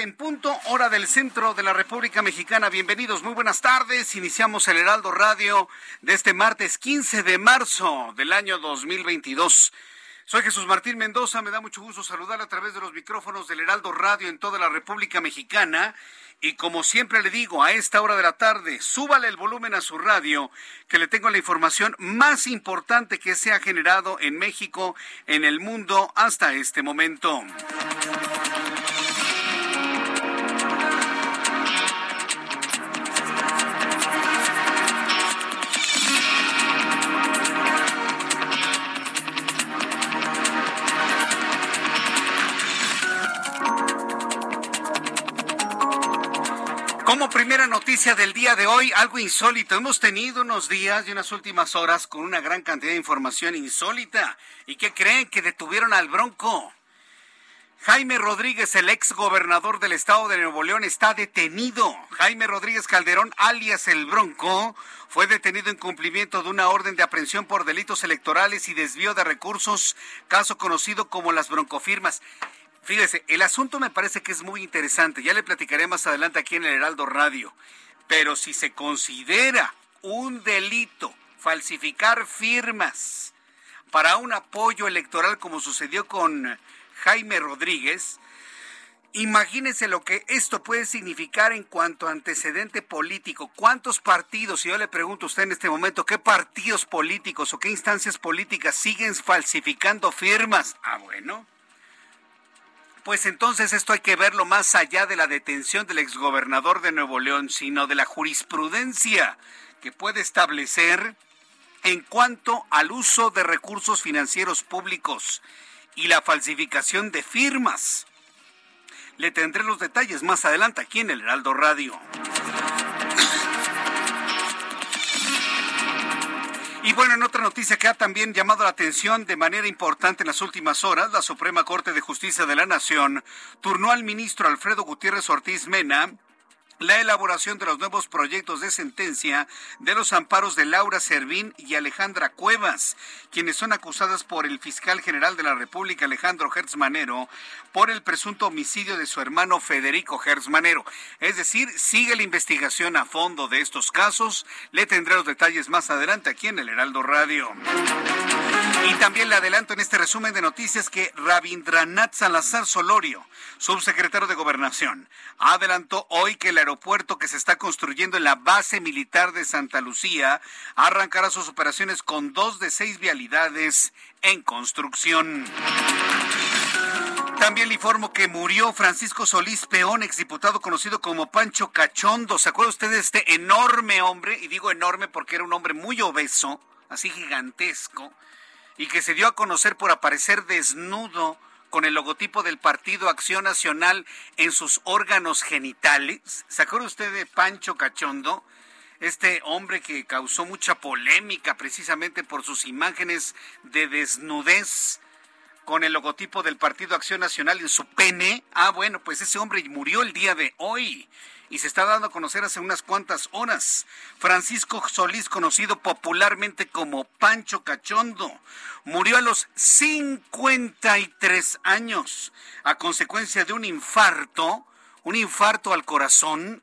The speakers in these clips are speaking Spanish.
En punto, hora del centro de la República Mexicana. Bienvenidos, muy buenas tardes. Iniciamos el Heraldo Radio de este martes 15 de marzo del año 2022. Soy Jesús Martín Mendoza, me da mucho gusto saludar a través de los micrófonos del Heraldo Radio en toda la República Mexicana. Y como siempre le digo, a esta hora de la tarde, súbale el volumen a su radio, que le tengo la información más importante que se ha generado en México, en el mundo, hasta este momento. Como primera noticia del día de hoy, algo insólito. Hemos tenido unos días y unas últimas horas con una gran cantidad de información insólita. ¿Y qué creen? Que detuvieron al Bronco. Jaime Rodríguez, el ex gobernador del estado de Nuevo León, está detenido. Jaime Rodríguez Calderón, alias el Bronco, fue detenido en cumplimiento de una orden de aprehensión por delitos electorales y desvío de recursos, caso conocido como las broncofirmas. Fíjese, el asunto me parece que es muy interesante. Ya le platicaré más adelante aquí en el Heraldo Radio. Pero si se considera un delito falsificar firmas para un apoyo electoral como sucedió con Jaime Rodríguez, imagínense lo que esto puede significar en cuanto a antecedente político. ¿Cuántos partidos, si yo le pregunto a usted en este momento, qué partidos políticos o qué instancias políticas siguen falsificando firmas? Ah, bueno. Pues entonces esto hay que verlo más allá de la detención del exgobernador de Nuevo León, sino de la jurisprudencia que puede establecer en cuanto al uso de recursos financieros públicos y la falsificación de firmas. Le tendré los detalles más adelante aquí en el Heraldo Radio. Y bueno, en otra noticia que ha también llamado la atención de manera importante en las últimas horas, la Suprema Corte de Justicia de la Nación turnó al ministro Alfredo Gutiérrez Ortiz Mena la elaboración de los nuevos proyectos de sentencia de los amparos de Laura Servín y Alejandra Cuevas, quienes son acusadas por el fiscal general de la República, Alejandro Hertz Manero, por el presunto homicidio de su hermano Federico Hertz Manero. Es decir, sigue la investigación a fondo de estos casos. Le tendré los detalles más adelante aquí en el Heraldo Radio. Y también le adelanto en este resumen de noticias que Rabindranath Salazar Solorio, subsecretario de Gobernación, adelantó hoy que el aeropuerto que se está construyendo en la base militar de Santa Lucía arrancará sus operaciones con dos de seis vialidades en construcción. También le informo que murió Francisco Solís Peón, exdiputado conocido como Pancho Cachondo. ¿Se acuerda usted de este enorme hombre? Y digo enorme porque era un hombre muy obeso, así gigantesco y que se dio a conocer por aparecer desnudo con el logotipo del Partido Acción Nacional en sus órganos genitales. ¿Se acuerda usted de Pancho Cachondo? Este hombre que causó mucha polémica precisamente por sus imágenes de desnudez con el logotipo del Partido Acción Nacional en su pene. Ah, bueno, pues ese hombre murió el día de hoy y se está dando a conocer hace unas cuantas horas. Francisco Solís, conocido popularmente como Pancho Cachondo, murió a los 53 años a consecuencia de un infarto, un infarto al corazón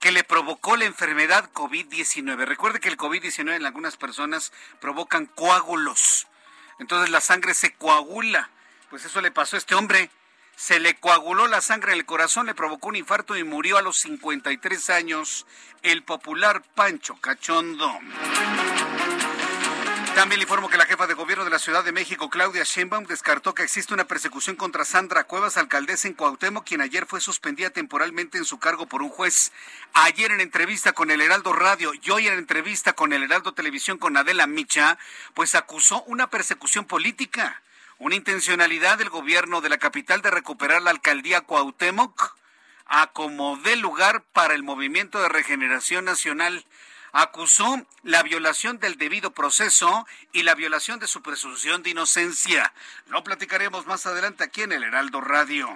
que le provocó la enfermedad COVID-19. Recuerde que el COVID-19 en algunas personas provocan coágulos. Entonces la sangre se coagula. Pues eso le pasó a este hombre. Se le coaguló la sangre en el corazón, le provocó un infarto y murió a los 53 años el popular Pancho Cachondo. También le informo que la jefa de gobierno de la Ciudad de México, Claudia Sheinbaum, descartó que existe una persecución contra Sandra Cuevas, alcaldesa en Cuauhtémoc, quien ayer fue suspendida temporalmente en su cargo por un juez. Ayer en entrevista con el Heraldo Radio y hoy en entrevista con el Heraldo Televisión con Adela Micha, pues acusó una persecución política, una intencionalidad del gobierno de la capital de recuperar la alcaldía Cuauhtémoc a como dé lugar para el movimiento de regeneración nacional acusó la violación del debido proceso y la violación de su presunción de inocencia. Lo platicaremos más adelante aquí en el Heraldo Radio.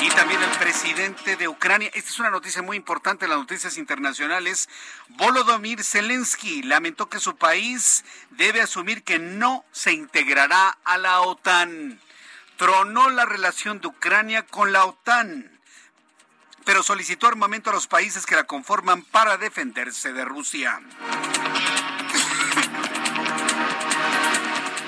Y también el presidente de Ucrania, esta es una noticia muy importante en las noticias internacionales, Volodymyr Zelensky lamentó que su país debe asumir que no se integrará a la OTAN. Tronó la relación de Ucrania con la OTAN pero solicitó armamento a los países que la conforman para defenderse de Rusia.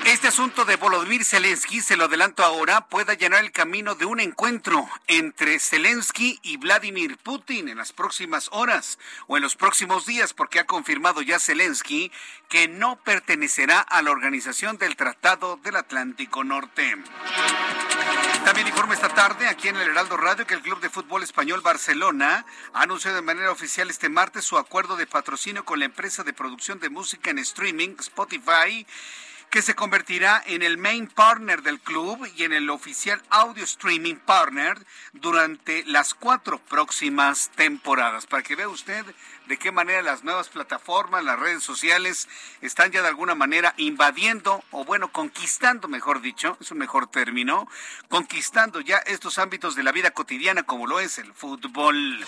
Este asunto de Volodymyr Zelensky, se lo adelanto ahora, pueda llenar el camino de un encuentro entre Zelensky y Vladimir Putin en las próximas horas o en los próximos días, porque ha confirmado ya Zelensky que no pertenecerá a la organización del Tratado del Atlántico Norte. También informa esta tarde aquí en el Heraldo Radio que el Club de Fútbol Español Barcelona ha anunciado de manera oficial este martes su acuerdo de patrocinio con la empresa de producción de música en streaming Spotify que se convertirá en el main partner del club y en el oficial audio streaming partner durante las cuatro próximas temporadas. Para que vea usted de qué manera las nuevas plataformas, las redes sociales, están ya de alguna manera invadiendo, o bueno, conquistando, mejor dicho, es un mejor término, conquistando ya estos ámbitos de la vida cotidiana como lo es el fútbol.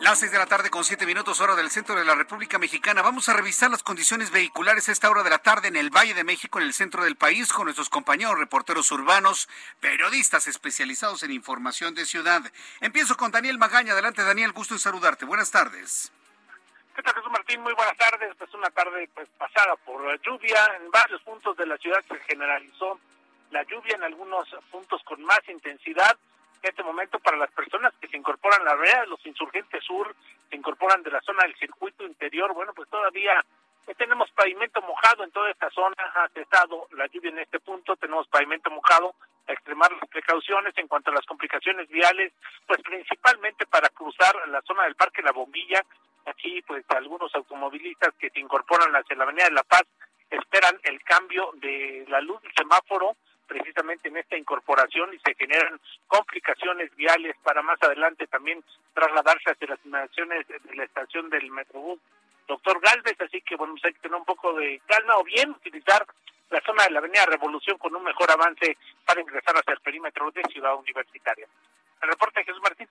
Las seis de la tarde con siete minutos hora del centro de la República Mexicana. Vamos a revisar las condiciones vehiculares a esta hora de la tarde en el Valle de México, en el centro del país, con nuestros compañeros reporteros urbanos, periodistas especializados en información de ciudad. Empiezo con Daniel Magaña. Adelante, Daniel, gusto en saludarte. Buenas tardes. ¿Qué tal, Jesús Martín? Muy buenas tardes. Pues una tarde pues pasada por lluvia. En varios puntos de la ciudad se generalizó la lluvia, en algunos puntos con más intensidad en este momento para las personas que se incorporan a la red, los insurgentes sur, se incorporan de la zona del circuito interior, bueno, pues todavía tenemos pavimento mojado en toda esta zona, ha cesado la lluvia en este punto, tenemos pavimento mojado, extremar las precauciones en cuanto a las complicaciones viales, pues principalmente para cruzar la zona del Parque La Bombilla, aquí pues algunos automovilistas que se incorporan hacia la Avenida de La Paz esperan el cambio de la luz del semáforo, precisamente en esta incorporación y se generan complicaciones viales para más adelante también trasladarse hacia las inmediaciones de la estación del Metrobús Doctor Galvez, así que bueno, pues hay que tener un poco de calma o bien utilizar la zona de la Avenida Revolución con un mejor avance para ingresar hacia el perímetro de Ciudad Universitaria. El reporte de Jesús Martín.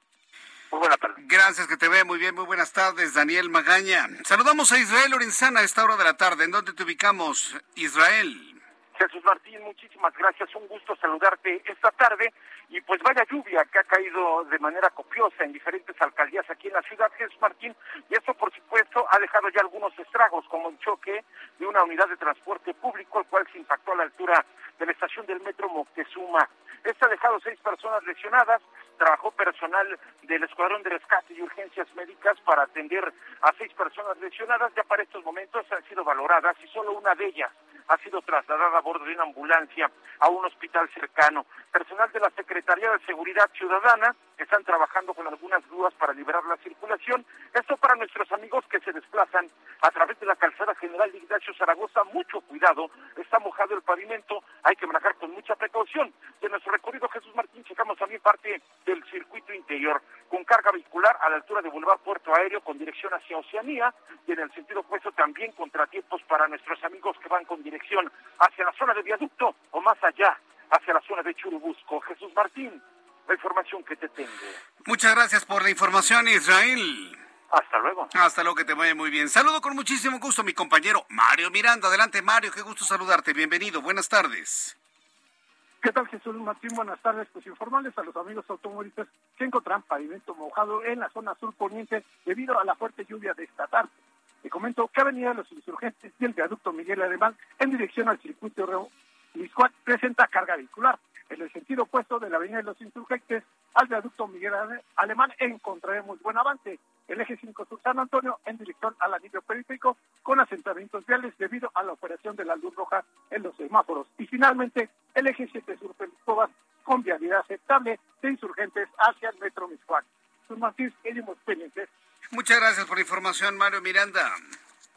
Muy buenas tardes. Gracias, que te ve muy bien. Muy buenas tardes, Daniel Magaña. Saludamos a Israel Lorenzana a esta hora de la tarde. ¿En dónde te ubicamos, Israel? Jesús Martín, muchísimas gracias. Un gusto saludarte esta tarde. Y pues vaya lluvia que ha caído de manera copiosa en diferentes alcaldías aquí en la ciudad, Jesús Martín. Y esto, por supuesto, ha dejado ya algunos estragos, como el choque de una unidad de transporte público, el cual se impactó a la altura de la estación del metro Moctezuma. Este ha dejado seis personas lesionadas. Trabajó personal del Escuadrón de Rescate y Urgencias Médicas para atender a seis personas lesionadas. Ya para estos momentos han sido valoradas y solo una de ellas ha sido trasladada a bordo de una ambulancia a un hospital cercano. Personal de la Secretaría de Seguridad Ciudadana están trabajando con algunas grúas para liberar la circulación. Esto para nuestros amigos que se desplazan a través de la calzada general de Ignacio Zaragoza. Mucho cuidado, está mojado el pavimento, hay que manejar con mucha precaución. De nuestro recorrido Jesús Martín checamos también parte del circuito interior con carga vehicular a la altura de Boulevard Puerto Aéreo con dirección hacia Oceanía y en el sentido opuesto también contratiempos para nuestros amigos que van con dirección hacia la zona de viaducto o más Muchas gracias por la información, Israel. Hasta luego. Hasta luego, que te vaya muy bien. Saludo con muchísimo gusto a mi compañero Mario Miranda. Adelante, Mario, qué gusto saludarte. Bienvenido, buenas tardes. ¿Qué tal, Jesús Martín? Buenas tardes. Pues informales a los amigos automovilistas que encontrarán pavimento mojado en la zona sur poniente debido a la fuerte lluvia de esta tarde. Te comento que Avenida de los Insurgentes y el viaducto Miguel Alemán en dirección al circuito Miscuac presenta carga vehicular. En el sentido opuesto de la Avenida de los Insurgentes al viaducto Miguel Alemán encontraremos buen avance. El eje 5 Sur San Antonio en dirección al anillo periférico con asentamientos viales debido a la operación de la luz roja en los semáforos. Y finalmente, el eje 7 Sur Pelicobas con vialidad aceptable de insurgentes hacia el metro Miscuac. Sus Martínez, pendientes. Muchas gracias por la información, Mario Miranda.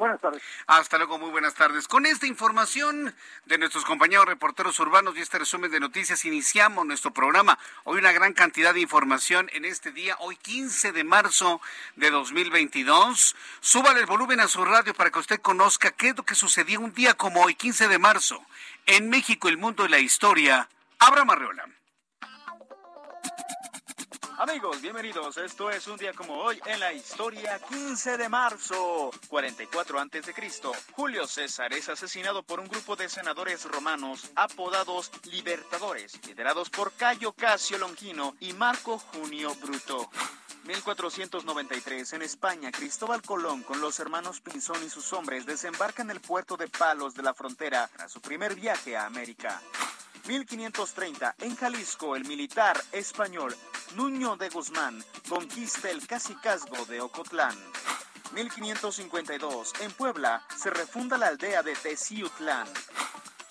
Buenas tardes. Hasta luego, muy buenas tardes. Con esta información de nuestros compañeros reporteros urbanos y este resumen de noticias, iniciamos nuestro programa. Hoy una gran cantidad de información en este día, hoy 15 de marzo de 2022. Súbale el volumen a su radio para que usted conozca qué es lo que sucedió un día como hoy, 15 de marzo, en México, el mundo y la historia. Abra Marreola. Amigos, bienvenidos. Esto es un día como hoy en la historia 15 de marzo, 44 antes de Cristo. Julio César es asesinado por un grupo de senadores romanos apodados libertadores, liderados por Cayo Casio Longino y Marco Junio Bruto. 1493 en España, Cristóbal Colón con los hermanos Pinzón y sus hombres desembarcan en el puerto de Palos de la Frontera para su primer viaje a América. 1530, en Jalisco, el militar español Nuño de Guzmán conquista el cacicazgo de Ocotlán. 1552, en Puebla, se refunda la aldea de Teciutlán.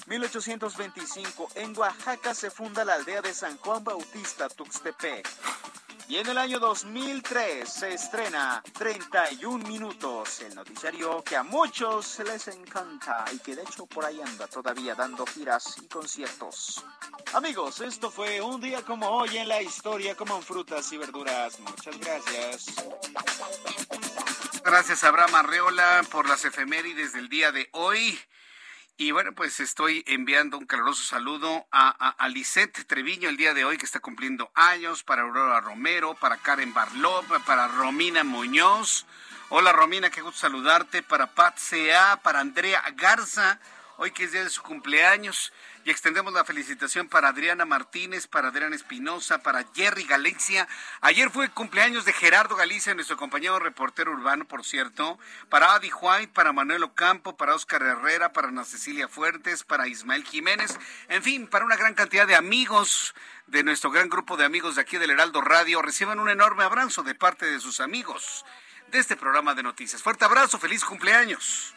1825, en Oaxaca se funda la aldea de San Juan Bautista Tuxtepec. Y en el año 2003 se estrena 31 minutos, el noticiario que a muchos les encanta y que de hecho por ahí anda todavía dando giras y conciertos. Amigos, esto fue un día como hoy en la historia como en frutas y verduras. Muchas gracias. Gracias Abraham Arreola por las efemérides del día de hoy. Y bueno, pues estoy enviando un caluroso saludo a, a, Lisette Treviño el día de hoy, que está cumpliendo años, para Aurora Romero, para Karen Barlov, para Romina Muñoz. Hola Romina, qué gusto saludarte. Para Pat Sea, para Andrea Garza, hoy que es día de su cumpleaños. Y extendemos la felicitación para Adriana Martínez, para Adriana Espinosa, para Jerry Galicia. Ayer fue cumpleaños de Gerardo Galicia, nuestro compañero reportero urbano, por cierto. Para Adi White, para Manuel Ocampo, para Oscar Herrera, para Ana Cecilia Fuertes, para Ismael Jiménez. En fin, para una gran cantidad de amigos de nuestro gran grupo de amigos de aquí del Heraldo Radio. Reciban un enorme abrazo de parte de sus amigos de este programa de noticias. Fuerte abrazo, feliz cumpleaños.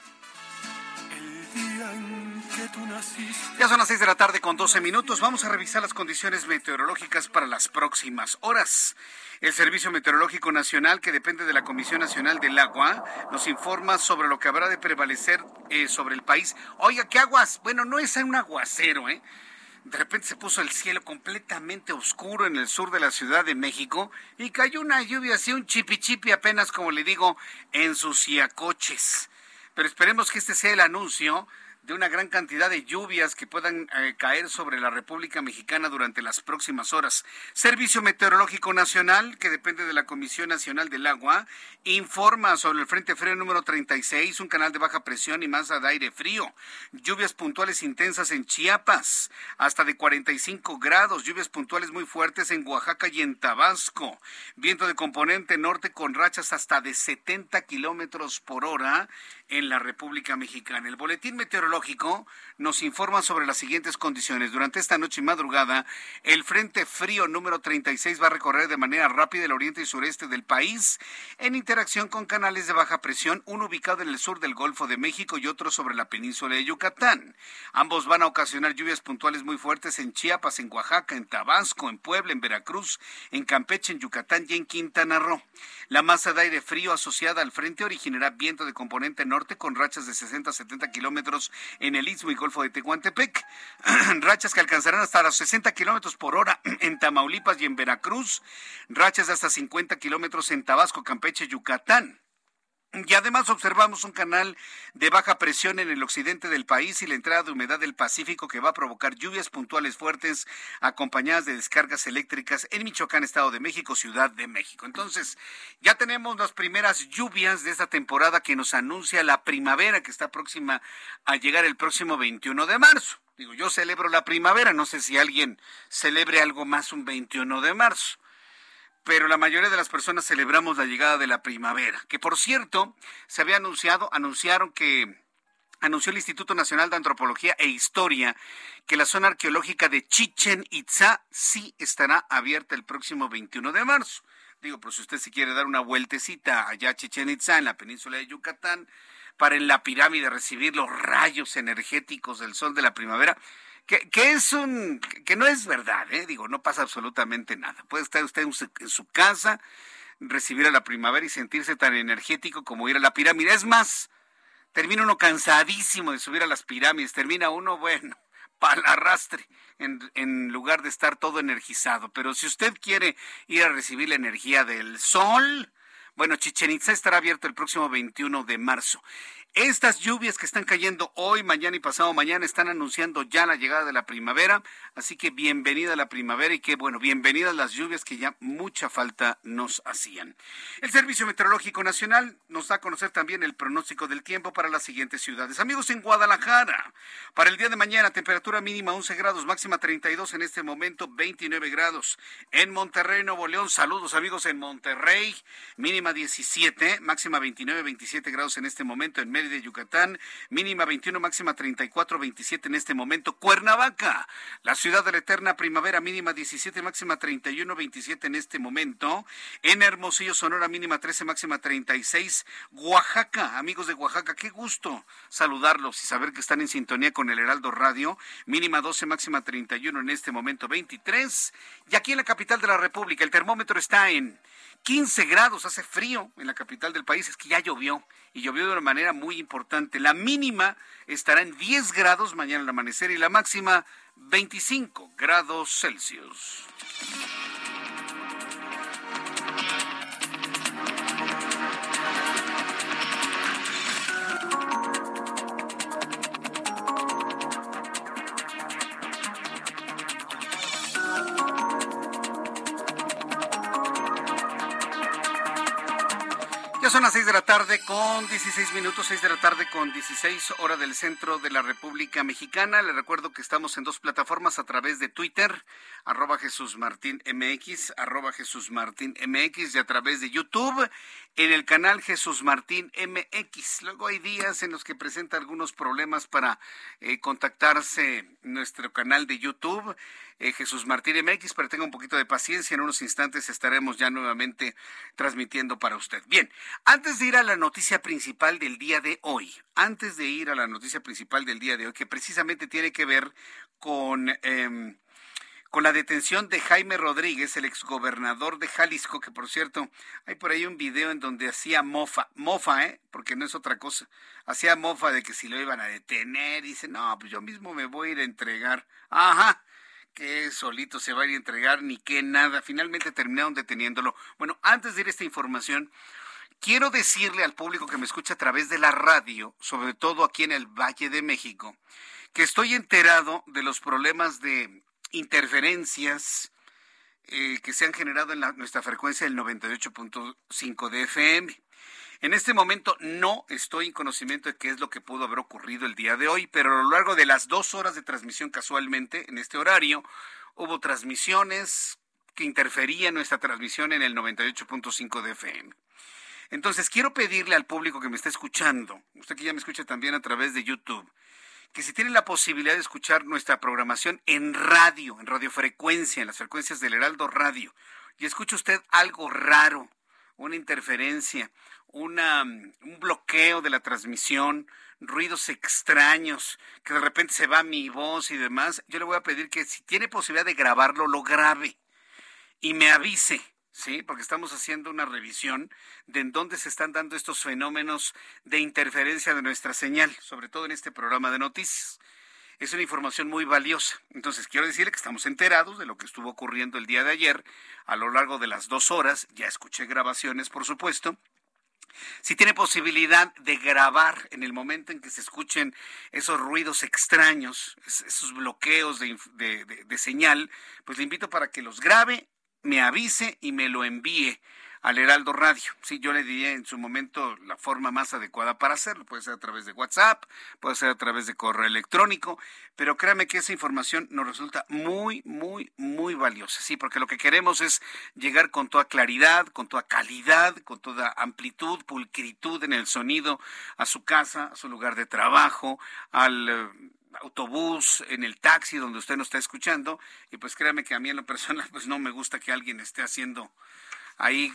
Ya son las 6 de la tarde con 12 minutos. Vamos a revisar las condiciones meteorológicas para las próximas horas. El Servicio Meteorológico Nacional, que depende de la Comisión Nacional del Agua, nos informa sobre lo que habrá de prevalecer eh, sobre el país. Oiga, ¿qué aguas? Bueno, no es un aguacero, ¿eh? De repente se puso el cielo completamente oscuro en el sur de la Ciudad de México y cayó una lluvia así, un chipi chipi apenas, como le digo, en sus coches. Pero esperemos que este sea el anuncio de una gran cantidad de lluvias que puedan eh, caer sobre la República Mexicana durante las próximas horas. Servicio Meteorológico Nacional, que depende de la Comisión Nacional del Agua, informa sobre el Frente Frío número 36, un canal de baja presión y masa de aire frío. Lluvias puntuales intensas en Chiapas, hasta de 45 grados. Lluvias puntuales muy fuertes en Oaxaca y en Tabasco. Viento de componente norte con rachas hasta de 70 kilómetros por hora en la República Mexicana. El boletín meteorológico nos informa sobre las siguientes condiciones. Durante esta noche y madrugada, el Frente Frío número 36 va a recorrer de manera rápida el oriente y sureste del país en interacción con canales de baja presión, uno ubicado en el sur del Golfo de México y otro sobre la península de Yucatán. Ambos van a ocasionar lluvias puntuales muy fuertes en Chiapas, en Oaxaca, en Tabasco, en Puebla, en Veracruz, en Campeche, en Yucatán y en Quintana Roo. La masa de aire frío asociada al frente originará viento de componente con rachas de 60 a 70 kilómetros en el Istmo y Golfo de Tehuantepec. rachas que alcanzarán hasta los 60 kilómetros por hora en Tamaulipas y en Veracruz. Rachas de hasta 50 kilómetros en Tabasco, Campeche, Yucatán. Y además observamos un canal de baja presión en el occidente del país y la entrada de humedad del Pacífico que va a provocar lluvias puntuales fuertes acompañadas de descargas eléctricas en Michoacán, Estado de México, Ciudad de México. Entonces, ya tenemos las primeras lluvias de esta temporada que nos anuncia la primavera que está próxima a llegar el próximo 21 de marzo. Digo, yo celebro la primavera, no sé si alguien celebre algo más un 21 de marzo pero la mayoría de las personas celebramos la llegada de la primavera, que por cierto, se había anunciado, anunciaron que anunció el Instituto Nacional de Antropología e Historia que la zona arqueológica de Chichen Itza sí estará abierta el próximo 21 de marzo. Digo, por si usted se quiere dar una vueltecita allá a Chichen Itza, en la península de Yucatán, para en la pirámide recibir los rayos energéticos del sol de la primavera, que, es un, que no es verdad, ¿eh? digo, no pasa absolutamente nada. Puede estar usted en su, casa, recibir a la primavera y sentirse tan energético como ir a la pirámide. Es más, termina uno cansadísimo de subir a las pirámides, termina uno, bueno, para el arrastre, en, en, lugar de estar todo energizado. Pero si usted quiere ir a recibir la energía del sol, bueno, Chichen Itza estará abierto el próximo 21 de marzo. Estas lluvias que están cayendo hoy, mañana y pasado mañana están anunciando ya la llegada de la primavera, así que bienvenida la primavera y que bueno, bienvenidas las lluvias que ya mucha falta nos hacían. El Servicio Meteorológico Nacional nos da a conocer también el pronóstico del tiempo para las siguientes ciudades. Amigos en Guadalajara, para el día de mañana temperatura mínima 11 grados, máxima 32 en este momento 29 grados. En Monterrey, Nuevo León, saludos amigos en Monterrey, mínima 17, máxima 29, 27 grados en este momento en de Yucatán, mínima 21, máxima 34, 27 en este momento. Cuernavaca, la ciudad de la eterna primavera, mínima 17, máxima 31, 27 en este momento. En Hermosillo, Sonora, mínima 13, máxima 36. Oaxaca, amigos de Oaxaca, qué gusto saludarlos y saber que están en sintonía con el Heraldo Radio, mínima 12, máxima 31 en este momento 23. Y aquí en la capital de la República, el termómetro está en 15 grados, hace frío en la capital del país, es que ya llovió y llovió de una manera muy importante. La mínima estará en 10 grados mañana al amanecer y la máxima 25 grados Celsius. Son las seis de la tarde con 16 minutos, seis de la tarde con 16 hora del centro de la República Mexicana. Le recuerdo que estamos en dos plataformas a través de Twitter, arroba Jesús Martín MX, arroba Jesús Martín MX y a través de YouTube en el canal Jesús Martín MX. Luego hay días en los que presenta algunos problemas para eh, contactarse nuestro canal de YouTube. Eh, Jesús Martín MX, pero tenga un poquito de paciencia, en unos instantes estaremos ya nuevamente transmitiendo para usted. Bien, antes de ir a la noticia principal del día de hoy, antes de ir a la noticia principal del día de hoy, que precisamente tiene que ver con... Em, con la detención de Jaime Rodríguez, el exgobernador de Jalisco, que por cierto, hay por ahí un video en donde hacía mofa, mofa, ¿eh? Porque no es otra cosa. Hacía mofa de que si lo iban a detener, dice, no, pues yo mismo me voy a ir a entregar. Ajá, que solito se va a ir a entregar, ni que nada. Finalmente terminaron deteniéndolo. Bueno, antes de ir a esta información, quiero decirle al público que me escucha a través de la radio, sobre todo aquí en el Valle de México, que estoy enterado de los problemas de interferencias eh, que se han generado en nuestra frecuencia del 98.5 de FM. En este momento no estoy en conocimiento de qué es lo que pudo haber ocurrido el día de hoy, pero a lo largo de las dos horas de transmisión casualmente, en este horario, hubo transmisiones que interferían nuestra transmisión en el 98.5 de FM. Entonces, quiero pedirle al público que me está escuchando, usted que ya me escucha también a través de YouTube, que si tiene la posibilidad de escuchar nuestra programación en radio, en radiofrecuencia, en las frecuencias del Heraldo Radio, y escucha usted algo raro, una interferencia, una, un bloqueo de la transmisión, ruidos extraños, que de repente se va mi voz y demás, yo le voy a pedir que si tiene posibilidad de grabarlo, lo grabe y me avise ¿sí? Porque estamos haciendo una revisión de en dónde se están dando estos fenómenos de interferencia de nuestra señal, sobre todo en este programa de noticias. Es una información muy valiosa. Entonces, quiero decirle que estamos enterados de lo que estuvo ocurriendo el día de ayer a lo largo de las dos horas. Ya escuché grabaciones, por supuesto. si tiene posibilidad de grabar en el momento en que se escuchen esos ruidos extraños, esos bloqueos de, de, señal, pues le invito para que los grabe, me avise y me lo envíe al Heraldo Radio. Sí, yo le diría en su momento la forma más adecuada para hacerlo. Puede ser a través de WhatsApp, puede ser a través de correo electrónico, pero créame que esa información nos resulta muy, muy, muy valiosa. Sí, porque lo que queremos es llegar con toda claridad, con toda calidad, con toda amplitud, pulcritud en el sonido a su casa, a su lugar de trabajo, al eh, autobús, en el taxi donde usted nos está escuchando, y pues créame que a mí en lo personal pues no me gusta que alguien esté haciendo ahí,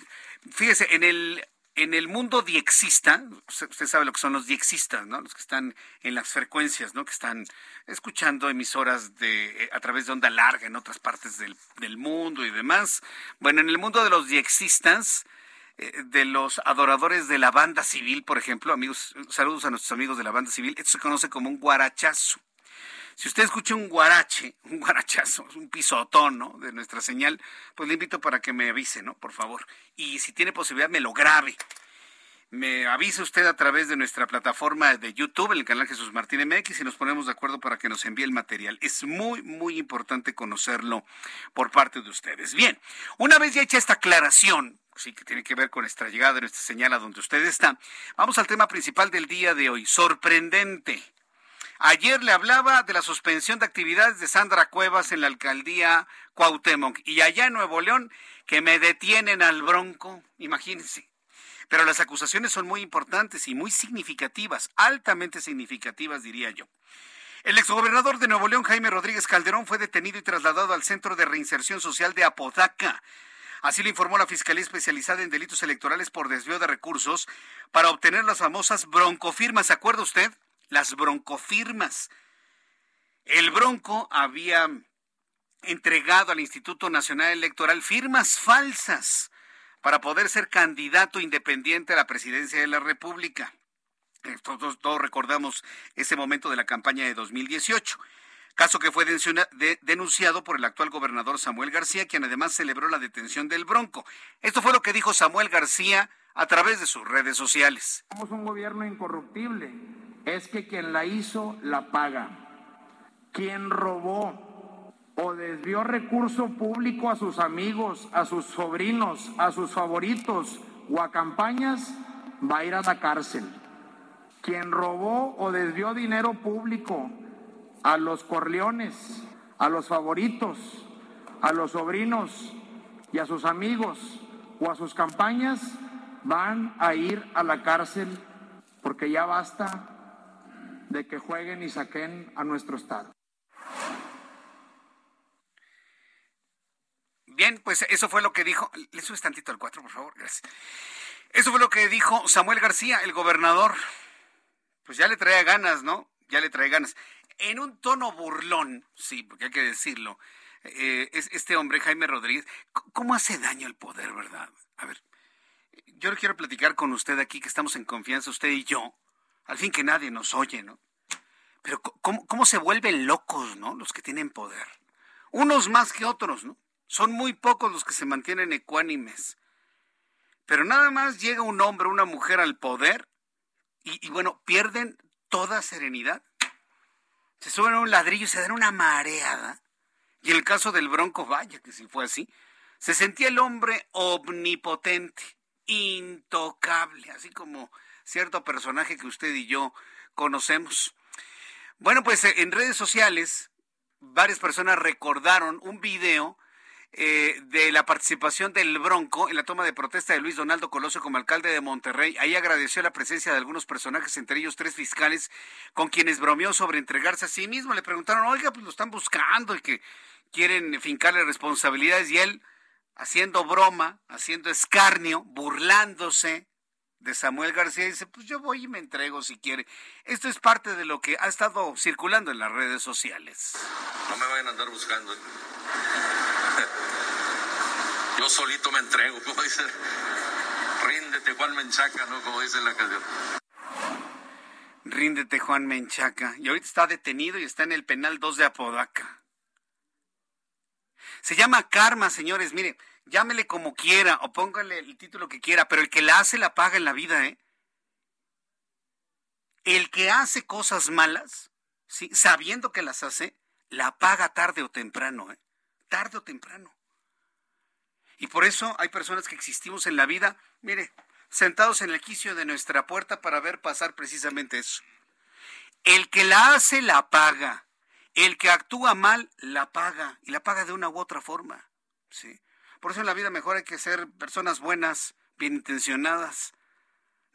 fíjese, en el en el mundo diexista, usted sabe lo que son los diexistas, ¿no? Los que están en las frecuencias, ¿no? Que están escuchando emisoras de eh, a través de onda larga en otras partes del, del mundo y demás. Bueno, en el mundo de los diexistas, eh, de los adoradores de la banda civil, por ejemplo, amigos, saludos a nuestros amigos de la banda civil, esto se conoce como un guarachazo. Si usted escucha un guarache, un guarachazo, un pisotón, ¿no? De nuestra señal, pues le invito para que me avise, ¿no? Por favor. Y si tiene posibilidad, me lo grabe. Me avise usted a través de nuestra plataforma de YouTube, el canal Jesús Martín MX, y nos ponemos de acuerdo para que nos envíe el material. Es muy, muy importante conocerlo por parte de ustedes. Bien, una vez ya hecha esta aclaración, sí, que tiene que ver con esta llegada nuestra señal a donde usted está, vamos al tema principal del día de hoy. Sorprendente. Ayer le hablaba de la suspensión de actividades de Sandra Cuevas en la alcaldía Cuauhtémoc y allá en Nuevo León que me detienen al bronco, imagínense. Pero las acusaciones son muy importantes y muy significativas, altamente significativas diría yo. El exgobernador de Nuevo León, Jaime Rodríguez Calderón, fue detenido y trasladado al Centro de Reinserción Social de Apodaca. Así lo informó la Fiscalía Especializada en Delitos Electorales por desvío de recursos para obtener las famosas broncofirmas. ¿Se acuerda usted? Las broncofirmas. El Bronco había entregado al Instituto Nacional Electoral firmas falsas para poder ser candidato independiente a la presidencia de la República. Todos, todos recordamos ese momento de la campaña de 2018 caso que fue denunciado por el actual gobernador Samuel García, quien además celebró la detención del Bronco. Esto fue lo que dijo Samuel García a través de sus redes sociales. Somos un gobierno incorruptible es que quien la hizo la paga. Quien robó o desvió recurso público a sus amigos, a sus sobrinos, a sus favoritos o a campañas, va a ir a la cárcel. Quien robó o desvió dinero público a los corleones, a los favoritos, a los sobrinos y a sus amigos o a sus campañas, van a ir a la cárcel porque ya basta de que jueguen y saquen a nuestro Estado. Bien, pues eso fue lo que dijo. Le subes tantito al 4, por favor. Gracias. Eso fue lo que dijo Samuel García, el gobernador. Pues ya le traía ganas, ¿no? Ya le trae ganas. En un tono burlón, sí, porque hay que decirlo. Eh, es este hombre, Jaime Rodríguez, ¿cómo hace daño el poder, verdad? A ver, yo quiero platicar con usted aquí, que estamos en confianza, usted y yo al fin que nadie nos oye, ¿no? Pero ¿cómo, cómo se vuelven locos, ¿no? Los que tienen poder. Unos más que otros, ¿no? Son muy pocos los que se mantienen ecuánimes. Pero nada más llega un hombre, una mujer al poder y, y bueno, pierden toda serenidad. Se suben a un ladrillo y se dan una mareada. Y el caso del Bronco, vaya que si fue así, se sentía el hombre omnipotente, intocable, así como cierto personaje que usted y yo conocemos. Bueno, pues eh, en redes sociales varias personas recordaron un video eh, de la participación del Bronco en la toma de protesta de Luis Donaldo Colosio como alcalde de Monterrey. Ahí agradeció la presencia de algunos personajes, entre ellos tres fiscales, con quienes bromeó sobre entregarse a sí mismo. Le preguntaron, oiga, pues lo están buscando y que quieren fincarle responsabilidades. Y él, haciendo broma, haciendo escarnio, burlándose de Samuel García dice, pues yo voy y me entrego si quiere. Esto es parte de lo que ha estado circulando en las redes sociales. No me vayan a andar buscando. ¿eh? Yo solito me entrego, como dice, ríndete Juan Menchaca, ¿no? Como dice la canción. Ríndete Juan Menchaca. Y ahorita está detenido y está en el penal 2 de Apodaca. Se llama karma, señores. Mire, llámele como quiera o póngale el título que quiera, pero el que la hace la paga en la vida, ¿eh? El que hace cosas malas, ¿sí? sabiendo que las hace, la paga tarde o temprano, ¿eh? Tarde o temprano. Y por eso hay personas que existimos en la vida, mire, sentados en el quicio de nuestra puerta para ver pasar precisamente eso. El que la hace, la paga. El que actúa mal, la paga. Y la paga de una u otra forma. ¿sí? Por eso en la vida mejor hay que ser personas buenas, bien intencionadas.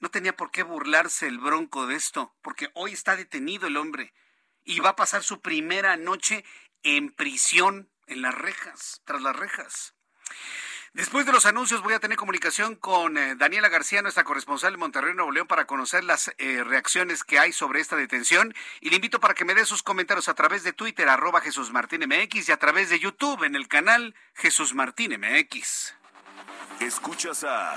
No tenía por qué burlarse el bronco de esto, porque hoy está detenido el hombre y va a pasar su primera noche en prisión, en las rejas, tras las rejas. Después de los anuncios voy a tener comunicación con eh, Daniela García, nuestra corresponsal en Monterrey, Nuevo León, para conocer las eh, reacciones que hay sobre esta detención. Y le invito para que me dé sus comentarios a través de Twitter, arroba Jesús Martín MX, y a través de YouTube en el canal Jesús Martín MX. Escuchas a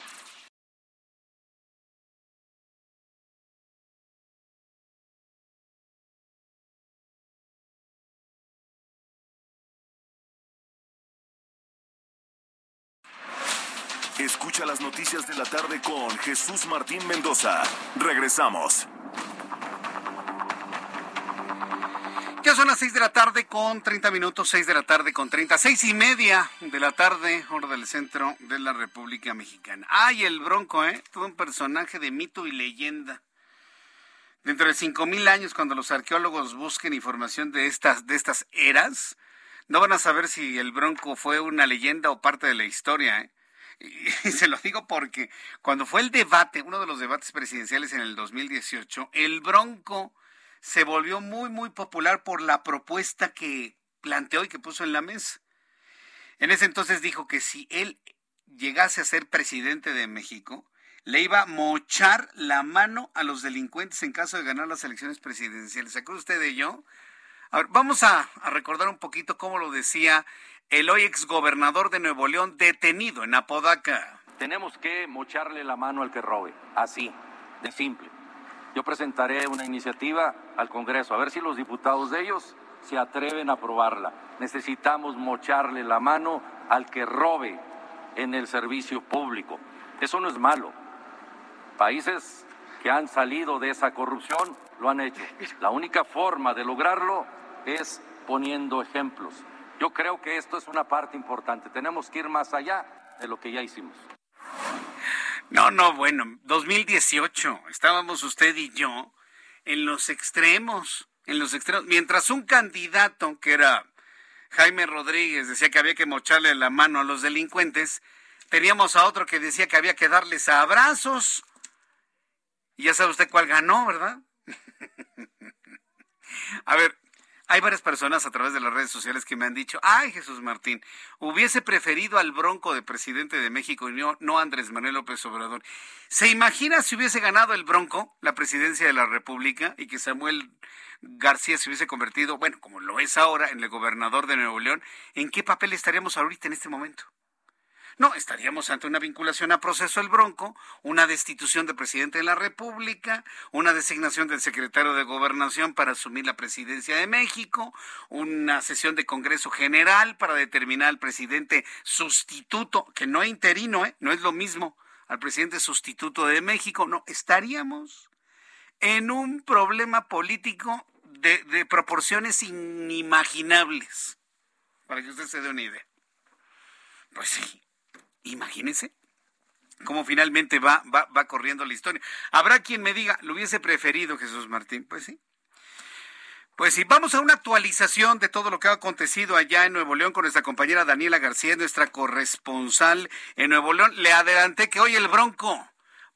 Escucha las noticias de la tarde con Jesús Martín Mendoza. Regresamos. Ya son las seis de la tarde con 30 minutos, seis de la tarde con 30, seis y media de la tarde, hora del centro de la República Mexicana. Ay, el Bronco, ¿eh? Todo un personaje de mito y leyenda. Dentro de cinco mil años, cuando los arqueólogos busquen información de estas, de estas eras, no van a saber si el Bronco fue una leyenda o parte de la historia, ¿eh? Y se lo digo porque cuando fue el debate, uno de los debates presidenciales en el 2018, el Bronco se volvió muy, muy popular por la propuesta que planteó y que puso en la mesa. En ese entonces dijo que si él llegase a ser presidente de México, le iba a mochar la mano a los delincuentes en caso de ganar las elecciones presidenciales. ¿Se acuerda usted de ello? A ver, vamos a, a recordar un poquito cómo lo decía el hoy exgobernador de Nuevo León detenido en Apodaca. Tenemos que mocharle la mano al que robe, así, de simple. Yo presentaré una iniciativa al Congreso, a ver si los diputados de ellos se atreven a aprobarla. Necesitamos mocharle la mano al que robe en el servicio público. Eso no es malo. Países que han salido de esa corrupción lo han hecho. La única forma de lograrlo es poniendo ejemplos. Yo creo que esto es una parte importante. Tenemos que ir más allá de lo que ya hicimos. No, no, bueno, 2018, estábamos usted y yo en los extremos, en los extremos, mientras un candidato que era Jaime Rodríguez decía que había que mocharle la mano a los delincuentes, teníamos a otro que decía que había que darles abrazos. Y ya sabe usted cuál ganó, ¿verdad? a ver, hay varias personas a través de las redes sociales que me han dicho, ay Jesús Martín, hubiese preferido al Bronco de presidente de México y no, no Andrés Manuel López Obrador. ¿Se imagina si hubiese ganado el Bronco la presidencia de la República y que Samuel García se hubiese convertido, bueno, como lo es ahora, en el gobernador de Nuevo León? ¿En qué papel estaríamos ahorita en este momento? No, estaríamos ante una vinculación a proceso el Bronco, una destitución del presidente de la República, una designación del secretario de Gobernación para asumir la presidencia de México, una sesión de Congreso General para determinar al presidente sustituto, que no interino, ¿eh? no es lo mismo al presidente sustituto de México, no, estaríamos en un problema político de, de proporciones inimaginables, para que usted se dé una idea. Pues sí, Imagínense cómo finalmente va, va, va corriendo la historia. Habrá quien me diga, lo hubiese preferido Jesús Martín. Pues sí. Pues sí, vamos a una actualización de todo lo que ha acontecido allá en Nuevo León con nuestra compañera Daniela García, nuestra corresponsal en Nuevo León. Le adelanté que hoy el Bronco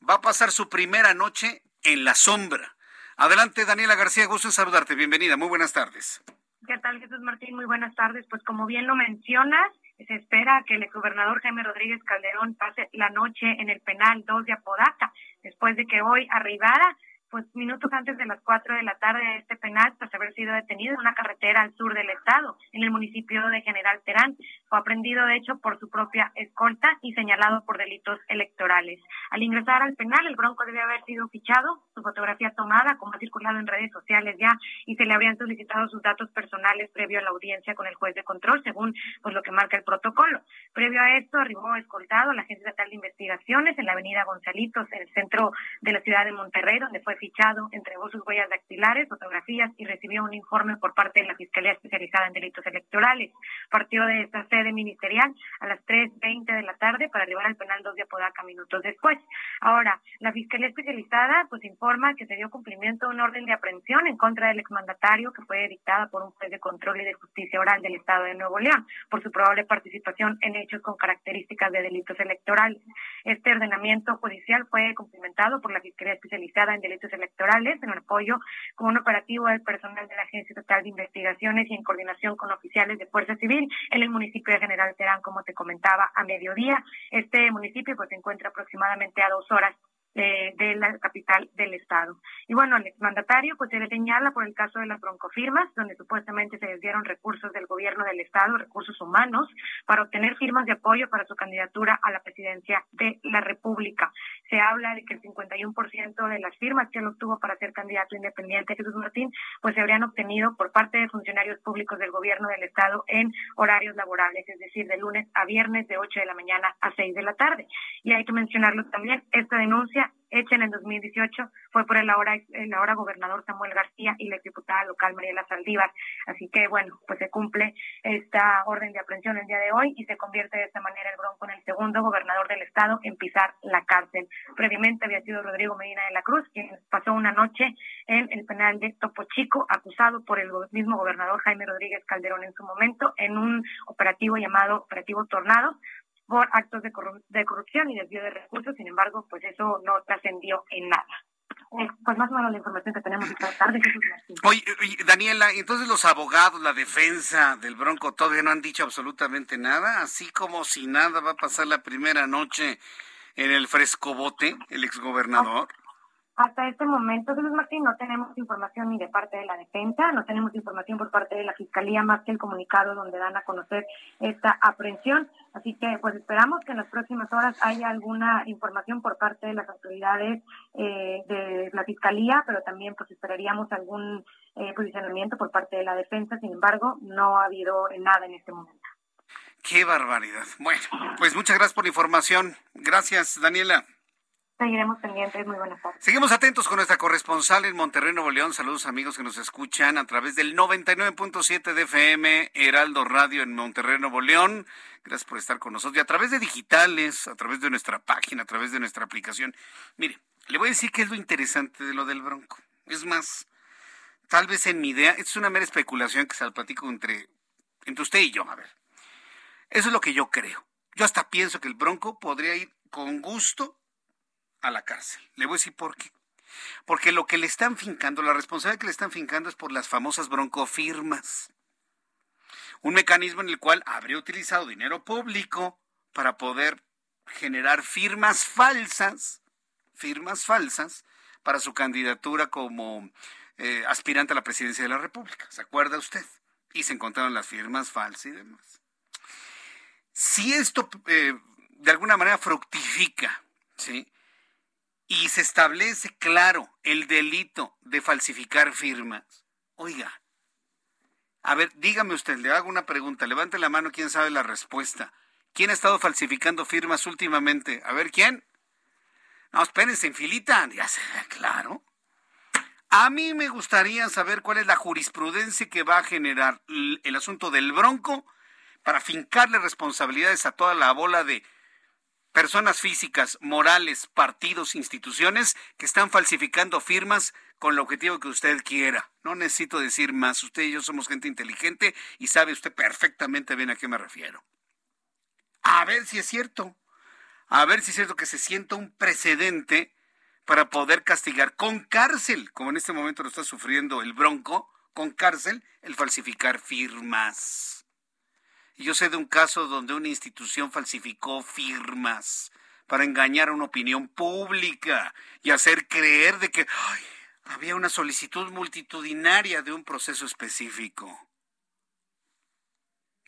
va a pasar su primera noche en la sombra. Adelante, Daniela García, gusto en saludarte. Bienvenida, muy buenas tardes. ¿Qué tal, Jesús Martín? Muy buenas tardes. Pues como bien lo mencionas, se espera que el exgobernador Jaime Rodríguez Calderón pase la noche en el penal 2 de Apodaca, después de que hoy arribara pues minutos antes de las 4 de la tarde este penal tras haber sido detenido en una carretera al sur del estado, en el municipio de General Terán. Fue aprendido, de hecho, por su propia escolta y señalado por delitos electorales. Al ingresar al penal, el Bronco debe haber sido fichado, su fotografía tomada, como ha circulado en redes sociales ya, y se le habrían solicitado sus datos personales previo a la audiencia con el juez de control, según pues lo que marca el protocolo. Previo a esto, arribó escoltado la Agencia Estatal de Investigaciones en la avenida Gonzalitos, en el centro de la ciudad de Monterrey, donde fue fichado, entregó sus huellas dactilares, fotografías y recibió un informe por parte de la Fiscalía Especializada en Delitos Electorales. Partió de esta sede ministerial a las 3.20 de la tarde para arribar al penal dos de Apodaca minutos después. Ahora, la Fiscalía Especializada pues informa que se dio cumplimiento a un orden de aprehensión en contra del exmandatario que fue dictada por un juez de control y de justicia oral del Estado de Nuevo León por su probable participación en hechos con características de delitos electorales. Este ordenamiento judicial fue cumplimentado por la Fiscalía Especializada en Delitos Electorales en apoyo con un operativo del personal de la Agencia Estatal de Investigaciones y en coordinación con oficiales de Fuerza Civil en el municipio de General Terán, como te comentaba, a mediodía. Este municipio pues se encuentra aproximadamente a dos horas de la capital del estado. Y bueno, el exmandatario pues se le señala por el caso de las broncofirmas, donde supuestamente se desviaron recursos del gobierno del estado, recursos humanos, para obtener firmas de apoyo para su candidatura a la presidencia de la República. Se habla de que el 51% de las firmas que él obtuvo para ser candidato independiente Jesús Martín, pues se habrían obtenido por parte de funcionarios públicos del gobierno del estado en horarios laborables, es decir, de lunes a viernes de 8 de la mañana a 6 de la tarde. Y hay que mencionarlo también, esta denuncia hecha en el 2018 fue por el ahora, el ahora gobernador Samuel García y la diputada local Mariela Saldívar. Así que, bueno, pues se cumple esta orden de aprehensión el día de hoy y se convierte de esta manera el Bronco en el segundo gobernador del estado en pisar la cárcel. Previamente había sido Rodrigo Medina de la Cruz, quien pasó una noche en el penal de Topo Chico, acusado por el mismo gobernador Jaime Rodríguez Calderón en su momento en un operativo llamado Operativo Tornado, por actos de, corrupción y desvío de recursos, sin embargo, pues eso no trascendió en nada. Eh, pues más o menos la información que tenemos esta tarde. Oye, oye, Daniela, entonces los abogados, la defensa del Bronco todavía no han dicho absolutamente nada, así como si nada va a pasar la primera noche en el frescobote, el exgobernador. Hasta este momento, Jesús Martín, no tenemos información ni de parte de la defensa, no tenemos información por parte de la Fiscalía más que el comunicado donde dan a conocer esta aprehensión. Así que pues esperamos que en las próximas horas haya alguna información por parte de las autoridades eh, de la Fiscalía, pero también pues esperaríamos algún eh, posicionamiento por parte de la defensa. Sin embargo, no ha habido nada en este momento. Qué barbaridad. Bueno, pues muchas gracias por la información. Gracias, Daniela. Seguiremos pendientes. Muy buenas tardes. Seguimos atentos con nuestra corresponsal en Monterrey, Nuevo León. Saludos amigos que nos escuchan a través del 99.7 de FM, Heraldo Radio en Monterrey, Nuevo León. Gracias por estar con nosotros. Y a través de digitales, a través de nuestra página, a través de nuestra aplicación. Mire, le voy a decir qué es lo interesante de lo del Bronco. Es más, tal vez en mi idea, es una mera especulación que se platico entre, entre usted y yo. A ver, eso es lo que yo creo. Yo hasta pienso que el Bronco podría ir con gusto a la cárcel. Le voy a decir por qué. Porque lo que le están fincando, la responsabilidad que le están fincando es por las famosas broncofirmas. Un mecanismo en el cual habría utilizado dinero público para poder generar firmas falsas, firmas falsas, para su candidatura como eh, aspirante a la presidencia de la República. ¿Se acuerda usted? Y se encontraron las firmas falsas y demás. Si esto eh, de alguna manera fructifica, ¿sí? Y se establece claro el delito de falsificar firmas, oiga, a ver, dígame usted, le hago una pregunta, levante la mano, quién sabe la respuesta. ¿Quién ha estado falsificando firmas últimamente? A ver, ¿quién? No, espérense, en filita, claro. A mí me gustaría saber cuál es la jurisprudencia que va a generar el asunto del bronco para fincarle responsabilidades a toda la bola de personas físicas, morales, partidos, instituciones que están falsificando firmas con el objetivo que usted quiera. No necesito decir más. Usted y yo somos gente inteligente y sabe usted perfectamente bien a qué me refiero. A ver si es cierto. A ver si es cierto que se sienta un precedente para poder castigar con cárcel, como en este momento lo está sufriendo el Bronco, con cárcel el falsificar firmas. Yo sé de un caso donde una institución falsificó firmas para engañar a una opinión pública y hacer creer de que había una solicitud multitudinaria de un proceso específico.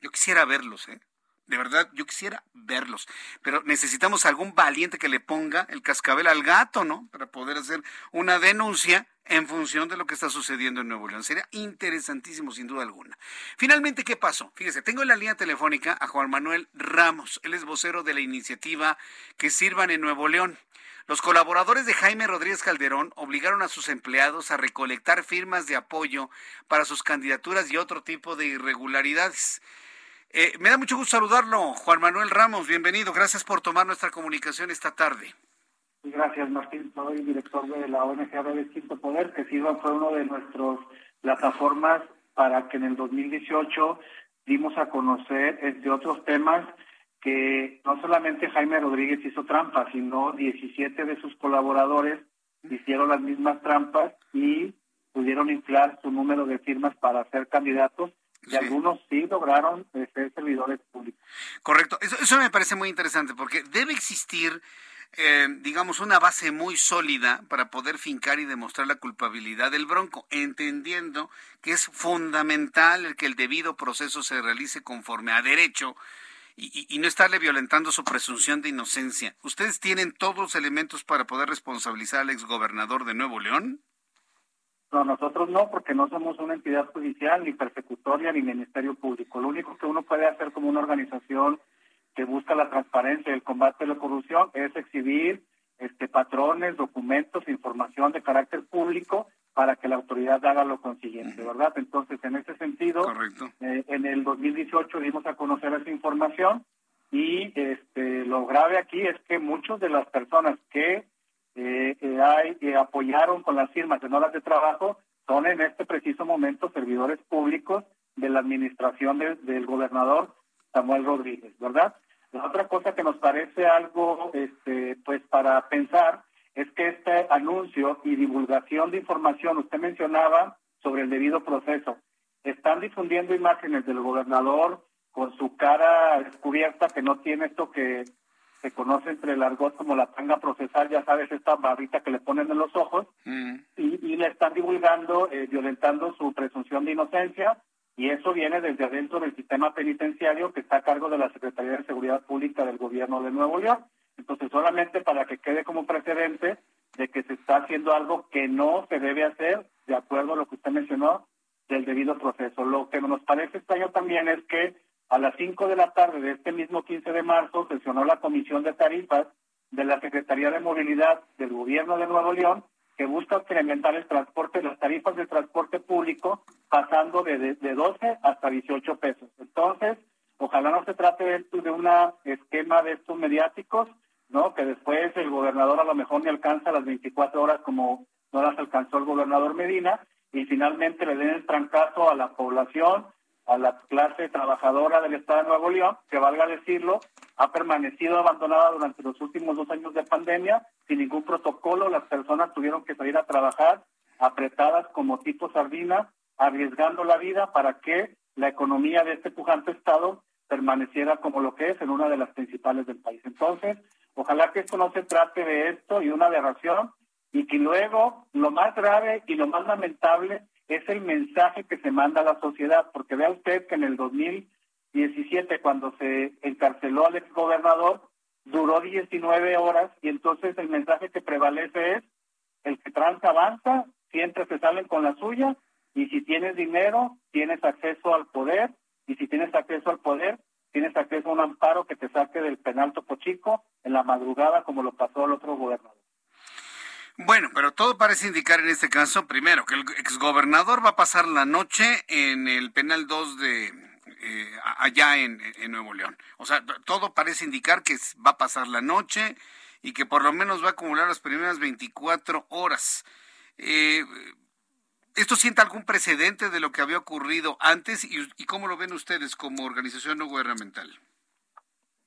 Yo quisiera verlos, ¿eh? De verdad, yo quisiera verlos. Pero necesitamos algún valiente que le ponga el cascabel al gato, ¿no? Para poder hacer una denuncia en función de lo que está sucediendo en Nuevo León. Sería interesantísimo, sin duda alguna. Finalmente, ¿qué pasó? Fíjese, tengo en la línea telefónica a Juan Manuel Ramos. Él es vocero de la iniciativa Que Sirvan en Nuevo León. Los colaboradores de Jaime Rodríguez Calderón obligaron a sus empleados a recolectar firmas de apoyo para sus candidaturas y otro tipo de irregularidades. Eh, me da mucho gusto saludarlo, Juan Manuel Ramos, bienvenido. Gracias por tomar nuestra comunicación esta tarde. Gracias, Martín. Soy director de la ONG Redes Quinto Poder, que sirva fue uno de nuestras plataformas para que en el 2018 dimos a conocer, entre otros temas, que no solamente Jaime Rodríguez hizo trampas, sino 17 de sus colaboradores hicieron las mismas trampas y pudieron inflar su número de firmas para ser candidatos y algunos sí lograron ser servidores públicos. Correcto, eso, eso me parece muy interesante porque debe existir, eh, digamos, una base muy sólida para poder fincar y demostrar la culpabilidad del bronco, entendiendo que es fundamental el que el debido proceso se realice conforme a derecho. Y, y, no estarle violentando su presunción de inocencia. ¿Ustedes tienen todos los elementos para poder responsabilizar al exgobernador de Nuevo León? No, nosotros no, porque no somos una entidad judicial, ni persecutoria, ni ministerio público. Lo único que uno puede hacer como una organización que busca la transparencia y el combate a la corrupción es exhibir este patrones, documentos, información de carácter público para que la autoridad haga lo consiguiente, ¿verdad? Entonces, en ese sentido, eh, en el 2018 dimos a conocer esa información y este lo grave aquí es que muchas de las personas que eh, que apoyaron con las firmas en horas de trabajo son en este preciso momento servidores públicos de la administración del gobernador Samuel Rodríguez, ¿verdad? La otra cosa que nos parece algo, este, pues para pensar, es que este anuncio y divulgación de información, usted mencionaba sobre el debido proceso, están difundiendo imágenes del gobernador con su cara descubierta que no tiene esto que se conoce entre el argot como la tanga procesal, ya sabes, esta barrita que le ponen en los ojos, mm. y, le están divulgando, eh, violentando su presunción de inocencia, y eso viene desde adentro del sistema penitenciario que está a cargo de la Secretaría de Seguridad Pública del Gobierno de Nuevo León. Entonces, solamente para que quede como precedente de que se está haciendo algo que no se debe hacer, de acuerdo a lo que usted mencionó, del debido proceso. Lo que nos parece extraño también es que a las 5 de la tarde de este mismo 15 de marzo sesionó la Comisión de Tarifas de la Secretaría de Movilidad del Gobierno de Nuevo León que busca incrementar el transporte, las tarifas de transporte público pasando de, de, 12 hasta 18 pesos. Entonces, ojalá no se trate de, de un esquema de estos mediáticos, ¿no? Que después el gobernador a lo mejor ni alcanza las 24 horas como no las alcanzó el gobernador Medina y finalmente le den el trancazo a la población a la clase trabajadora del Estado de Nuevo León, que valga decirlo, ha permanecido abandonada durante los últimos dos años de pandemia, sin ningún protocolo, las personas tuvieron que salir a trabajar apretadas como tipo sardina, arriesgando la vida para que la economía de este pujante Estado permaneciera como lo que es en una de las principales del país. Entonces, ojalá que esto no se trate de esto y una aberración, y que luego lo más grave y lo más lamentable es el mensaje que se manda a la sociedad, porque vea usted que en el 2017, cuando se encarceló al exgobernador, duró 19 horas y entonces el mensaje que prevalece es, el que transa avanza, siempre se salen con la suya y si tienes dinero, tienes acceso al poder y si tienes acceso al poder, tienes acceso a un amparo que te saque del penal Topo Chico en la madrugada como lo pasó al otro gobernador. Bueno, pero todo parece indicar en este caso, primero, que el exgobernador va a pasar la noche en el penal 2 de eh, allá en, Nuevo León. O sea, todo parece indicar que va a pasar la noche y que por lo menos va a acumular las primeras 24 horas. Eh, ¿Esto sienta algún precedente de lo que había ocurrido antes y, y cómo lo ven ustedes como organización no gubernamental?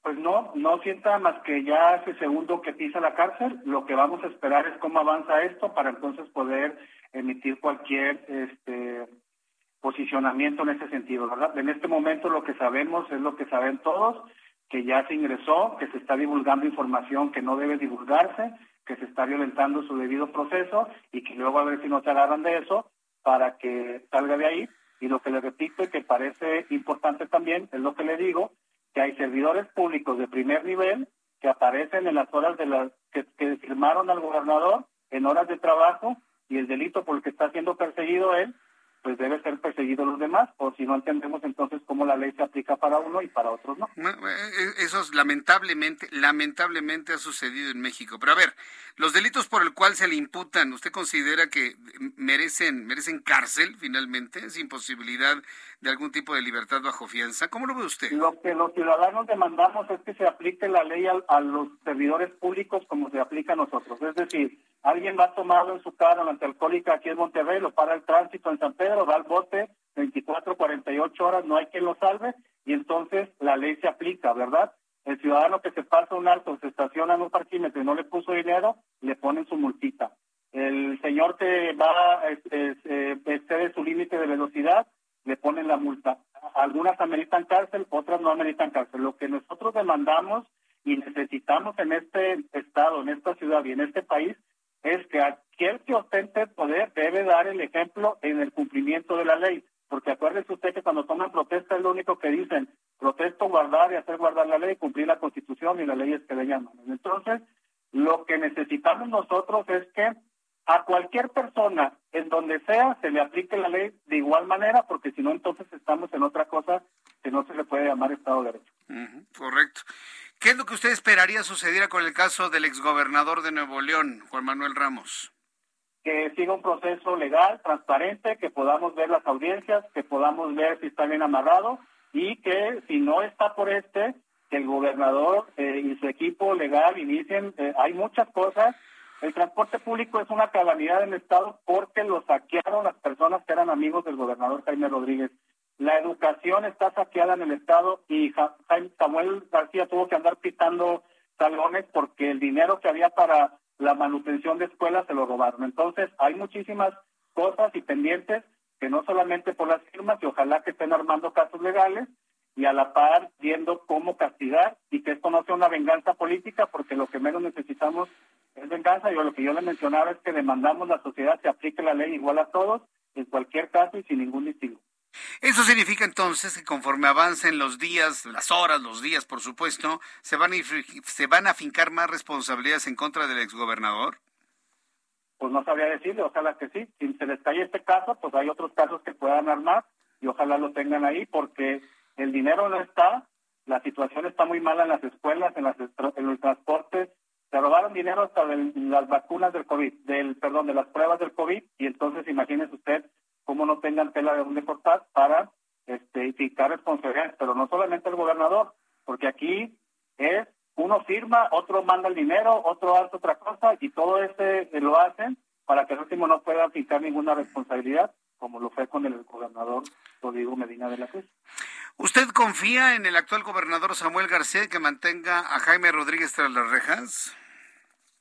Pues no, no sienta más que ya ese segundo que pisa la cárcel. Lo que vamos a esperar es cómo avanza esto para entonces poder emitir cualquier este posicionamiento en ese sentido, ¿verdad? En este momento lo que sabemos es lo que saben todos, que ya se ingresó, que se está divulgando información que no debe divulgarse, que se está violentando su debido proceso y que luego a ver si no se agarran de eso para que salga de ahí. Y lo que le repito y que parece importante también es lo que le digo, que hay servidores públicos de primer nivel que aparecen en las horas de las que, firmaron al gobernador en horas de trabajo y el delito por el que está siendo perseguido él pues debe ser perseguido los demás, o si no entendemos entonces cómo la ley se aplica para uno y para otros no. Eh, eh, eso es, lamentablemente, lamentablemente ha sucedido en México. Pero a ver, los delitos por el cual se le imputan, ¿usted considera que merecen, merecen cárcel finalmente, sin posibilidad de algún tipo de libertad bajo fianza? ¿Cómo lo ve usted? Lo que los ciudadanos demandamos es que se aplique la ley a, los servidores públicos como se aplica a nosotros. Es decir, alguien va tomado en su carro en alcohólica aquí en Monterrey, lo para el tránsito en San Pedro, da el bote 24, 48 horas, no hay quien lo salve y entonces la ley se aplica, ¿verdad? El ciudadano que se pasa un alto, se estaciona en un parquímetro y no le puso dinero, le ponen su multita. El señor que va, eh, excede su límite de velocidad, le ponen la multa. Algunas ameritan cárcel, otras no ameritan cárcel. Lo que nosotros demandamos y necesitamos en este estado, en esta ciudad y en este país es que aquel que ostente el poder debe dar el ejemplo en el cumplimiento de la ley. Porque acuérdese usted que cuando toman protesta es lo único que dicen, protesto guardar y hacer guardar la ley, cumplir la constitución y las leyes que le llaman. Entonces, lo que necesitamos nosotros es que a cualquier persona, en donde sea, se le aplique la ley de igual manera, porque si no, entonces estamos en otra cosa que no se le puede llamar Estado de Derecho. correcto. ¿Qué es lo que usted esperaría sucediera con el caso del exgobernador de Nuevo León, Juan Manuel Ramos? Que siga un proceso legal, transparente, que podamos ver las audiencias, que podamos ver si está bien amarrado y que si no está por este, que el gobernador eh, y su equipo legal inicien. Eh, hay muchas cosas. El transporte público es una calamidad en el Estado porque lo saquearon las personas que eran amigos del gobernador Jaime Rodríguez. La educación está saqueada en el Estado y Samuel García tuvo que andar pitando salones porque el dinero que había para la manutención de escuelas se lo robaron. Entonces, hay muchísimas cosas y pendientes que no solamente por las firmas, y ojalá que estén armando casos legales y a la par viendo cómo castigar y que esto no sea una venganza política, porque lo que menos necesitamos es venganza. Yo lo que yo le mencionaba es que demandamos la sociedad que aplique la ley igual a todos, en cualquier caso y sin ningún distingo. Eso significa entonces que conforme avancen los días, las horas, los días, por supuesto, se van a, se van a fincar más responsabilidades en contra del exgobernador. Pues no sabría decirle, ojalá que sí. Si se les cae este caso, pues hay otros casos que puedan armar y ojalá lo tengan ahí porque el dinero no está, la situación está muy mala en las escuelas, en, las, en los transportes. Se robaron dinero hasta de las vacunas del COVID, del perdón, de las pruebas del COVID y entonces imagínese usted cómo no tengan tela de dónde cortar para este, fijar responsabilidades, pero no solamente el gobernador, porque aquí es uno firma, otro manda el dinero, otro hace otra cosa y todo ese lo hacen para que el último no pueda fijar ninguna responsabilidad, como lo fue con el gobernador Rodrigo Medina de la Cruz. ¿Usted confía en el actual gobernador Samuel García que mantenga a Jaime Rodríguez tras las rejas?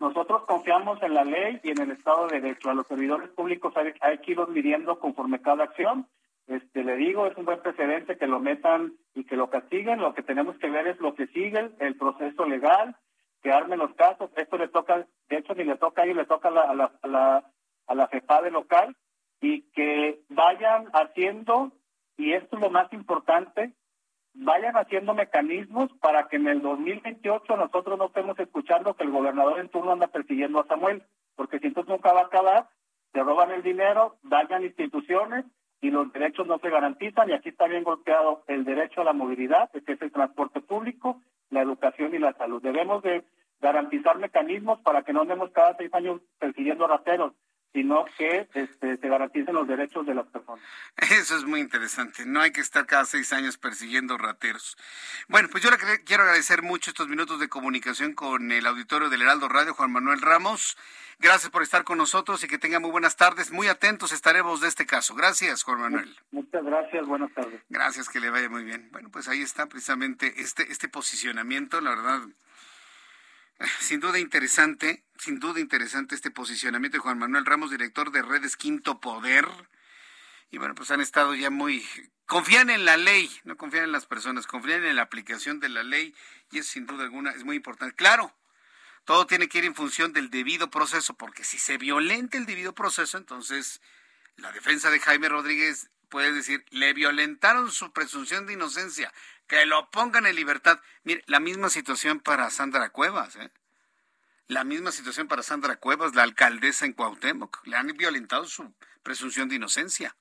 Nosotros confiamos en la ley y en el Estado de Derecho. A los servidores públicos hay, que irlos midiendo conforme cada acción. Este, le digo, es un buen precedente que lo metan y que lo castiguen. Lo que tenemos que ver es lo que sigue, el proceso legal, que armen los casos. Esto le toca, de hecho, ni le toca a ellos, le toca a la, a la, a la, a la FEPADE local y que vayan haciendo, y esto es lo más importante, vayan haciendo mecanismos para que en el 2028 nosotros no estemos escuchando que el gobernador en turno anda persiguiendo a Samuel, porque si entonces nunca va a acabar, se roban el dinero, dañan instituciones y los derechos no se garantizan y aquí está bien golpeado el derecho a la movilidad, que es el transporte público, la educación y la salud. Debemos de garantizar mecanismos para que no andemos cada seis años persiguiendo rateros sino que este, se garanticen los derechos de las personas. Eso es muy interesante. No hay que estar cada seis años persiguiendo rateros. Bueno, pues yo le quiero agradecer mucho estos minutos de comunicación con el auditorio del Heraldo Radio, Juan Manuel Ramos. Gracias por estar con nosotros y que tenga muy buenas tardes. Muy atentos estaremos de este caso. Gracias, Juan Manuel. Muchas gracias, buenas tardes. Gracias, que le vaya muy bien. Bueno, pues ahí está precisamente este, este posicionamiento, la verdad sin duda interesante, sin duda interesante este posicionamiento de Juan Manuel Ramos, director de Redes Quinto Poder. Y bueno, pues han estado ya muy... Confían en la ley, no confían en las personas, confían en la aplicación de la ley y eso sin duda alguna es muy importante. Claro, todo tiene que ir en función del debido proceso, porque si se violenta el debido proceso, entonces la defensa de Jaime Rodríguez puede decir, le violentaron su presunción de inocencia, que lo pongan en libertad. Mire, la misma situación para Sandra Cuevas, ¿eh? La misma situación para Sandra Cuevas, la alcaldesa en Cuauhtémoc. Le han violentado su presunción de inocencia.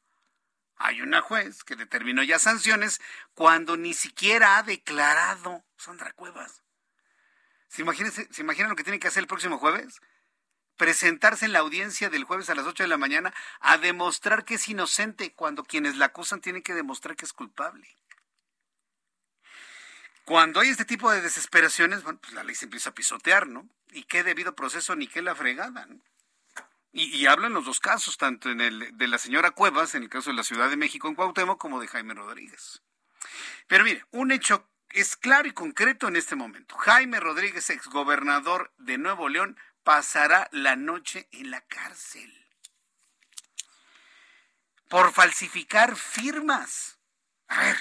Hay una juez que determinó ya sanciones cuando ni siquiera ha declarado Sandra Cuevas. ¿Se, ¿Se imaginan lo que tiene que hacer el próximo jueves? Presentarse en la audiencia del jueves a las 8 de la mañana a demostrar que es inocente cuando quienes la acusan tienen que demostrar que es culpable. Cuando hay este tipo de desesperaciones, bueno, pues la ley se empieza a pisotear, ¿no? Y qué debido proceso ni qué la fregada, ¿no? Y, y hablan los dos casos, tanto en el de la señora Cuevas, en el caso de la Ciudad de México en Cuauhtémoc, como de Jaime Rodríguez. Pero mire, un hecho es claro y concreto en este momento. Jaime Rodríguez, exgobernador de Nuevo León, pasará la noche en la cárcel por falsificar firmas. A ver,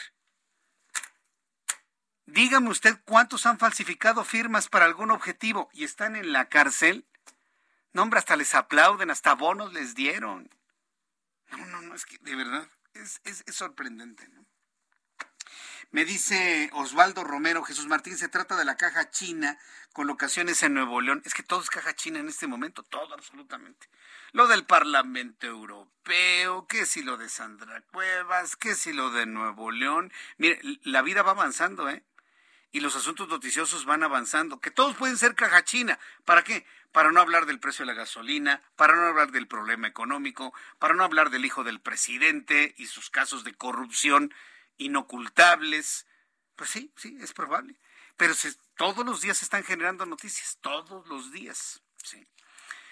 dígame usted cuántos han falsificado firmas para algún objetivo y están en la cárcel. No, hombre, hasta les aplauden, hasta bonos les dieron. No, no, no, es que de verdad es, es, sorprendente. ¿no? Me dice Osvaldo Romero, Jesús Martín, se trata de la caja china con locaciones en Nuevo León. Es que todo es caja china en este momento, todo absolutamente. Lo del Parlamento Europeo, que si lo de Sandra Cuevas, que si lo de Nuevo León. Mire, la vida va avanzando, ¿eh? Y los asuntos noticiosos van avanzando, que todos pueden ser caja china. ¿Para qué? Para no hablar del precio de la gasolina, para no hablar del problema económico, para no hablar del hijo del presidente y sus casos de corrupción inocultables. Pues sí, sí, es probable. Pero todos los días se están generando noticias, todos los días. Sí.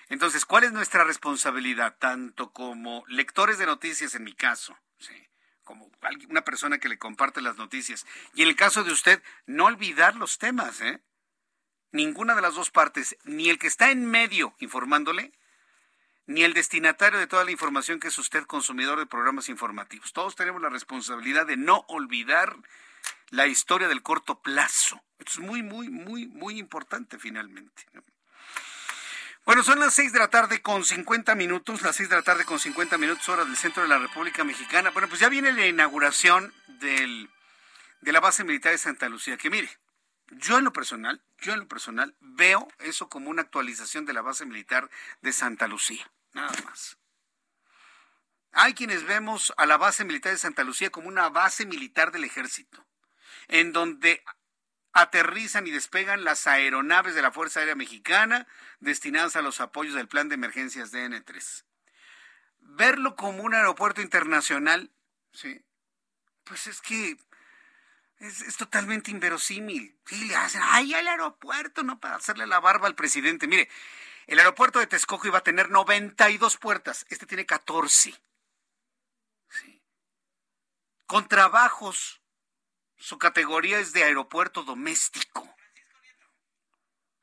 Entonces, ¿cuál es nuestra responsabilidad? Tanto como lectores de noticias, en mi caso, sí, como una persona que le comparte las noticias. Y en el caso de usted, no olvidar los temas, ¿eh? Ninguna de las dos partes, ni el que está en medio informándole, ni el destinatario de toda la información que es usted consumidor de programas informativos. Todos tenemos la responsabilidad de no olvidar la historia del corto plazo. Esto es muy, muy, muy, muy importante finalmente. Bueno, son las seis de la tarde con 50 minutos, las seis de la tarde con 50 minutos hora del centro de la República Mexicana. Bueno, pues ya viene la inauguración del, de la base militar de Santa Lucía, que mire, yo en lo personal, yo en lo personal veo eso como una actualización de la base militar de Santa Lucía, nada más. Hay quienes vemos a la base militar de Santa Lucía como una base militar del ejército, en donde aterrizan y despegan las aeronaves de la Fuerza Aérea Mexicana destinadas a los apoyos del plan de emergencias DN3. Verlo como un aeropuerto internacional, sí, pues es que es, totalmente inverosímil. Sí, le hacen, ay, el aeropuerto, no para hacerle la barba al presidente. Mire, el aeropuerto de Texcoco iba a tener 92 puertas, este tiene 14. Sí. Con trabajos, su categoría es de aeropuerto doméstico.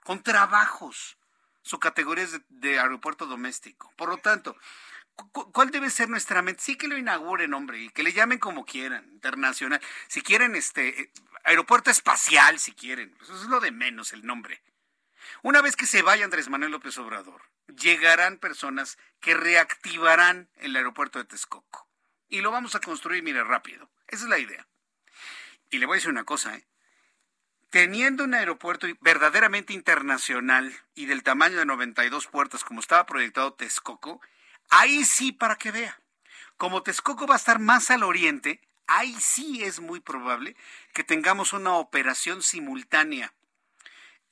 Con trabajos, su categoría es de, aeropuerto doméstico. Por lo tanto, ¿Cuál debe ser nuestra mente? Sí que lo inauguren, hombre, y que le llamen como quieran, internacional. Si quieren, este, eh, aeropuerto espacial, si quieren. Eso es lo de menos, el nombre. Una vez que se vaya Andrés Manuel López Obrador, llegarán personas que reactivarán el aeropuerto de Texcoco. Y lo vamos a construir, mire, rápido. Esa es la idea. Y le voy a decir una cosa, ¿eh? Teniendo un aeropuerto verdaderamente internacional y del tamaño de 92 puertas como estaba proyectado Texcoco, Ahí sí, para que vea. Como Texcoco va a estar más al oriente, ahí sí es muy probable que tengamos una operación simultánea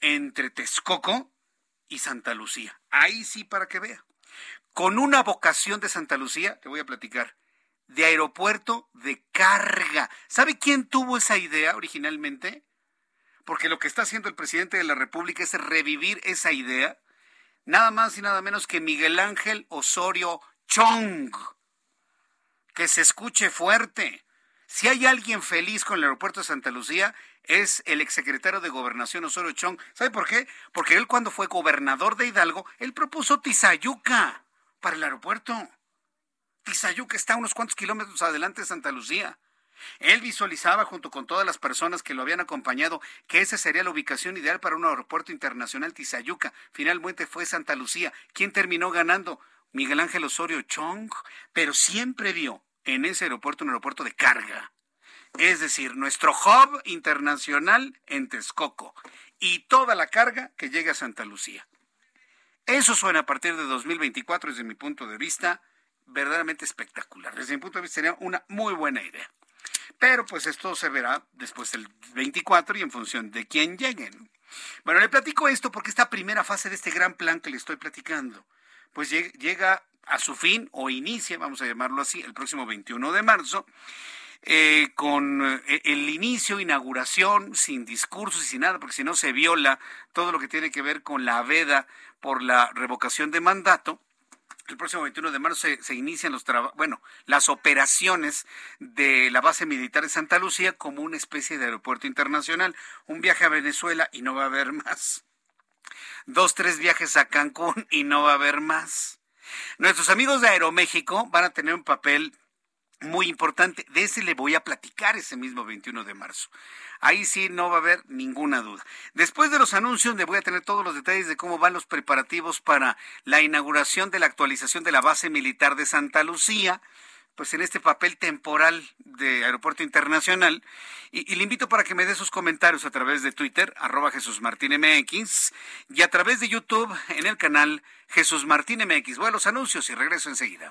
entre Texcoco y Santa Lucía. Ahí sí, para que vea. Con una vocación de Santa Lucía, te voy a platicar, de aeropuerto de carga. ¿Sabe quién tuvo esa idea originalmente? Porque lo que está haciendo el presidente de la República es revivir esa idea nada más y nada menos que Miguel Ángel Osorio Chong. Que se escuche fuerte. Si hay alguien feliz con el aeropuerto de Santa Lucía, es el exsecretario de Gobernación Osorio Chong. ¿Sabe por qué? Porque él cuando fue gobernador de Hidalgo, él propuso Tizayuca para el aeropuerto. Tizayuca está unos cuantos kilómetros adelante de Santa Lucía. Él visualizaba junto con todas las personas que lo habían acompañado que esa sería la ubicación ideal para un aeropuerto internacional Tizayuca. Finalmente fue Santa Lucía. ¿Quién terminó ganando? Miguel Ángel Osorio Chong, pero siempre vio en ese aeropuerto un aeropuerto de carga. Es decir, nuestro hub internacional en Texcoco y toda la carga que llega a Santa Lucía. Eso suena a partir de 2024 desde mi punto de vista verdaderamente espectacular. Desde mi punto de vista sería una muy buena idea. Pero pues esto se verá después del 24 y en función de quién lleguen. Bueno, le platico esto porque esta primera fase de este gran plan que le estoy platicando, pues llega a su fin o inicia, vamos a llamarlo así, el próximo 21 de marzo. Eh, con eh, el inicio, inauguración, sin discursos y sin nada, porque si no se viola todo lo que tiene que ver con la veda por la revocación de mandato el próximo 21 de marzo se, inician los bueno, las operaciones de la base militar de Santa Lucía como una especie de aeropuerto internacional. Un viaje a Venezuela y no va a haber más. Dos, tres viajes a Cancún y no va a haber más. Nuestros amigos de Aeroméxico van a tener un papel muy importante. De ese le voy a platicar ese mismo 21 de marzo. Ahí sí no va a haber ninguna duda. Después de los anuncios le voy a tener todos los detalles de cómo van los preparativos para la inauguración de la actualización de la base militar de Santa Lucía pues en este papel temporal de Aeropuerto Internacional. Y, le invito para que me dé sus comentarios a través de Twitter, arroba Jesús Martín MX, y a través de YouTube en el canal Jesús Martín MX. Voy a los anuncios y regreso enseguida.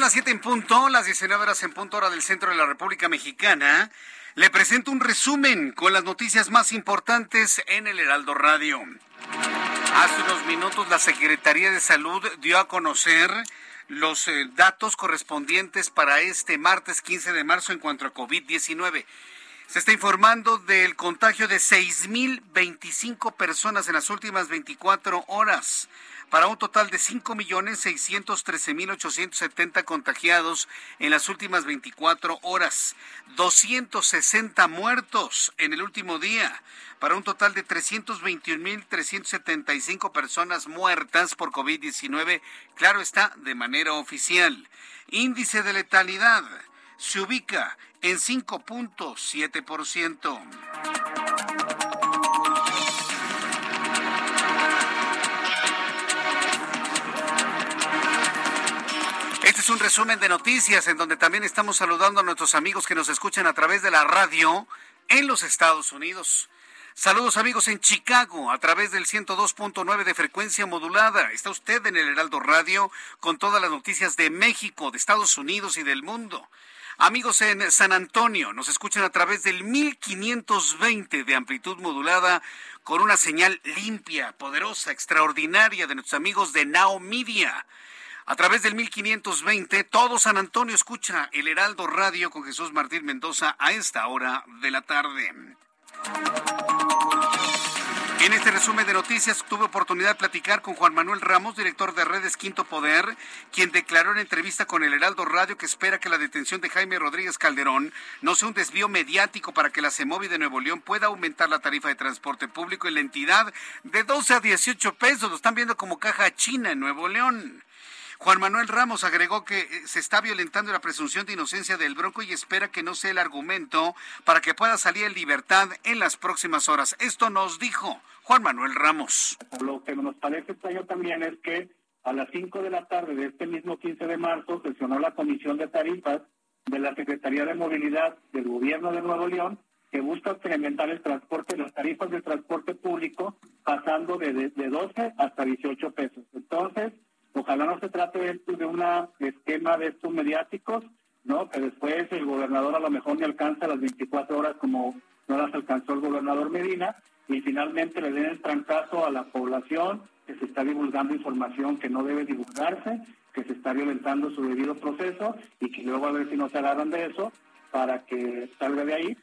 Las 7 en punto, las 19 horas en punto hora del centro de la República Mexicana. Le presento un resumen con las noticias más importantes en el Heraldo Radio. Hace unos minutos la Secretaría de Salud dio a conocer los eh, datos correspondientes para este martes 15 de marzo en cuanto a COVID-19. Se está informando del contagio de 6.025 personas en las últimas 24 horas para un total de 5.613.870 contagiados en las últimas 24 horas, 260 muertos en el último día, para un total de 321.375 personas muertas por COVID-19, claro está, de manera oficial. Índice de letalidad se ubica en 5.7%. Este es un resumen de noticias en donde también estamos saludando a nuestros amigos que nos escuchan a través de la radio en los Estados Unidos. Saludos amigos en Chicago a través del 102.9 de frecuencia modulada. Está usted en el Heraldo Radio con todas las noticias de México, de Estados Unidos y del mundo. Amigos en San Antonio, nos escuchan a través del 1520 de amplitud modulada con una señal limpia, poderosa, extraordinaria de nuestros amigos de Now Media. A través del 1520, todo San Antonio escucha el Heraldo Radio con Jesús Martín Mendoza a esta hora de la tarde. En este resumen de noticias tuve oportunidad de platicar con Juan Manuel Ramos, director de Redes Quinto Poder, quien declaró en entrevista con el Heraldo Radio que espera que la detención de Jaime Rodríguez Calderón no sea un desvío mediático para que la CEMOVI de Nuevo León pueda aumentar la tarifa de transporte público en la entidad de 12 a 18 pesos. Lo están viendo como caja china en Nuevo León. Juan Manuel Ramos agregó que eh, se está violentando la presunción de inocencia del Bronco y espera que no sea el argumento para que pueda salir en libertad en las próximas horas. Esto nos dijo Juan Manuel Ramos. Lo que nos parece extraño también es que a las 5 de la tarde de este mismo 15 de marzo sesionó la Comisión de Tarifas de la Secretaría de Movilidad del Gobierno de Nuevo León que busca incrementar el transporte, las tarifas de transporte público, pasando de, de, 12 hasta 18 pesos. Entonces, ojalá no se trate de, de un esquema de estos mediáticos, ¿no? Que después el gobernador a lo mejor ni alcanza las 24 horas como no las alcanzó el gobernador Medina, y finalmente le den el trancazo a la población que se está divulgando información que no debe divulgarse, que se está violentando su debido proceso y que luego a ver si no se agarran de eso para que salga de ahí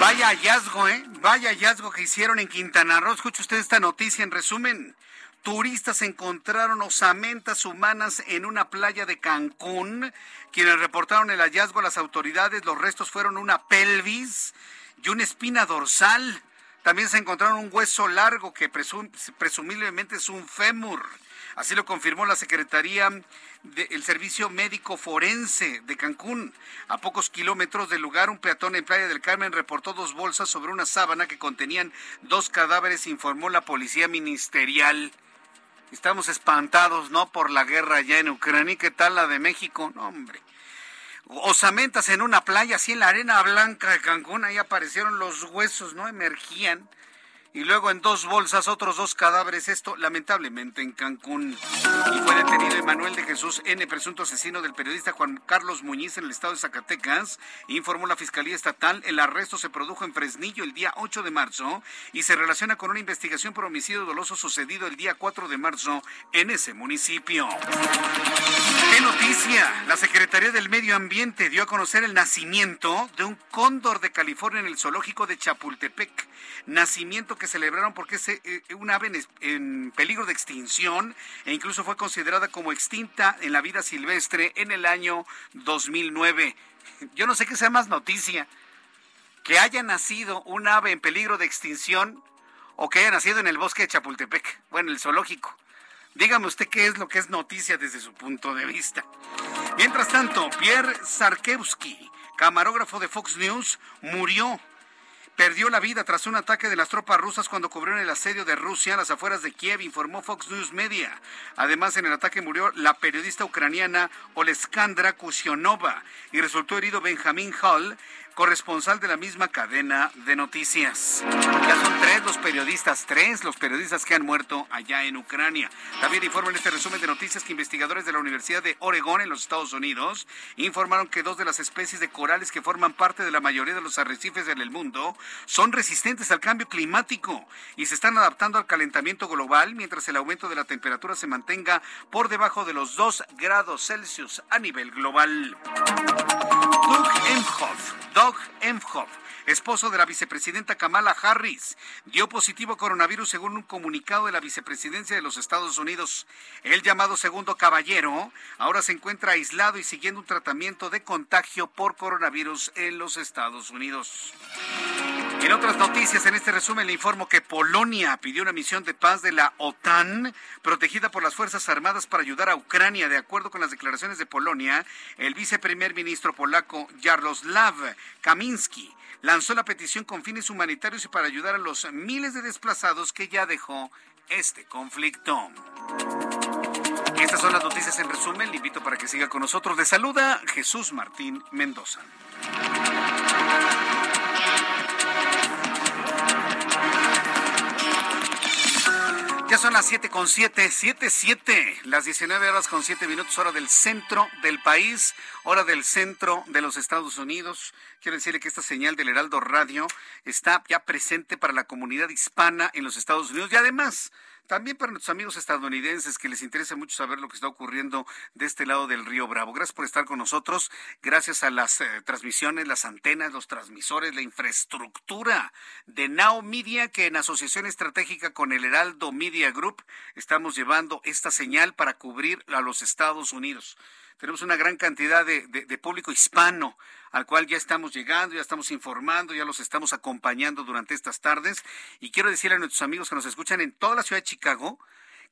Vaya hallazgo, ¿eh? Vaya hallazgo que hicieron en Quintana Roo. Escuche usted esta noticia en resumen. Turistas encontraron osamentas humanas en una playa de Cancún. Quienes reportaron el hallazgo a las autoridades, los restos fueron una pelvis y una espina dorsal. También se encontraron un hueso largo que presumiblemente es un fémur. Así lo confirmó la Secretaría del Servicio Médico Forense de Cancún. A pocos kilómetros del lugar, un peatón en Playa del Carmen reportó dos bolsas sobre una sábana que contenían dos cadáveres, informó la policía ministerial. Estamos espantados, ¿no? Por la guerra allá en Ucrania. ¿Qué tal la de México? No, hombre. Osamentas en una playa, así en la arena blanca de Cancún, ahí aparecieron los huesos, ¿no? Emergían y luego en dos bolsas otros dos cadáveres, esto lamentablemente en Cancún. Y fue detenido Emanuel de Jesús N., presunto asesino del periodista Juan Carlos Muñiz en el estado de Zacatecas, informó la Fiscalía Estatal. El arresto se produjo en Fresnillo el día 8 de marzo y se relaciona con una investigación por homicidio doloso sucedido el día 4 de marzo en ese municipio. ¡Qué noticia! La Secretaría del Medio Ambiente dio a conocer el nacimiento de un cóndor de California en el zoológico de Chapultepec. Nacimiento que celebraron porque es eh, un ave en, peligro de extinción e incluso fue considerada como extinta en la vida silvestre en el año 2009. Yo no sé qué sea más noticia, que haya nacido un ave en peligro de extinción o que haya nacido en el bosque de Chapultepec, bueno, el zoológico. Dígame usted qué es lo que es noticia desde su punto de vista. Mientras tanto, Pierre Sarkewski, camarógrafo de Fox News, murió perdió la vida tras un ataque de las tropas rusas cuando cubrieron el asedio de Rusia a las afueras de Kiev, informó Fox News Media. Además, en el ataque murió la periodista ucraniana Oleskandra Kusionova y resultó herido Benjamin Hall, corresponsal de la misma cadena de noticias. Ya son tres los periodistas, tres los periodistas que han muerto allá en Ucrania. También informan en este resumen de noticias que investigadores de la Universidad de Oregón en los Estados Unidos informaron que dos de las especies de corales que forman parte de la mayoría de los arrecifes en el mundo son resistentes al cambio climático y se están adaptando al calentamiento global mientras el aumento de la temperatura se mantenga por debajo de los 2 grados Celsius a nivel global. Doug Emhoff, Doug Emhoff, esposo de la vicepresidenta Kamala Harris, dio positivo coronavirus según un comunicado de la vicepresidencia de los Estados Unidos. El llamado segundo caballero ahora se encuentra aislado y siguiendo un tratamiento de contagio por coronavirus en los Estados Unidos. En otras noticias, en este resumen le informo que Polonia pidió una misión de paz de la OTAN protegida por las Fuerzas Armadas para ayudar a Ucrania. De acuerdo con las declaraciones de Polonia, el viceprimer ministro polaco Jaroslav Kaminski lanzó la petición con fines humanitarios y para ayudar a los miles de desplazados que ya dejó este conflicto. Estas son las noticias en resumen. Le invito para que siga con nosotros. Le saluda Jesús Martín Mendoza. Son las siete con siete, siete, siete, las 19 horas con siete minutos, hora del centro del país, hora del centro de los Estados Unidos. Quiero decirle que esta señal del Heraldo Radio está ya presente para la comunidad hispana en los Estados Unidos y además también para nuestros amigos estadounidenses que les interesa mucho saber lo que está ocurriendo de este lado del río Bravo. Gracias por estar con nosotros. Gracias a las eh, transmisiones, las antenas, los transmisores, la infraestructura de Now Media, que en asociación estratégica con el Heraldo Media Group estamos llevando esta señal para cubrir a los Estados Unidos. Tenemos una gran cantidad de, público hispano al cual ya estamos llegando, ya estamos informando, ya los estamos acompañando durante estas tardes. Y quiero decirle a nuestros amigos que nos escuchan en toda la ciudad de Chicago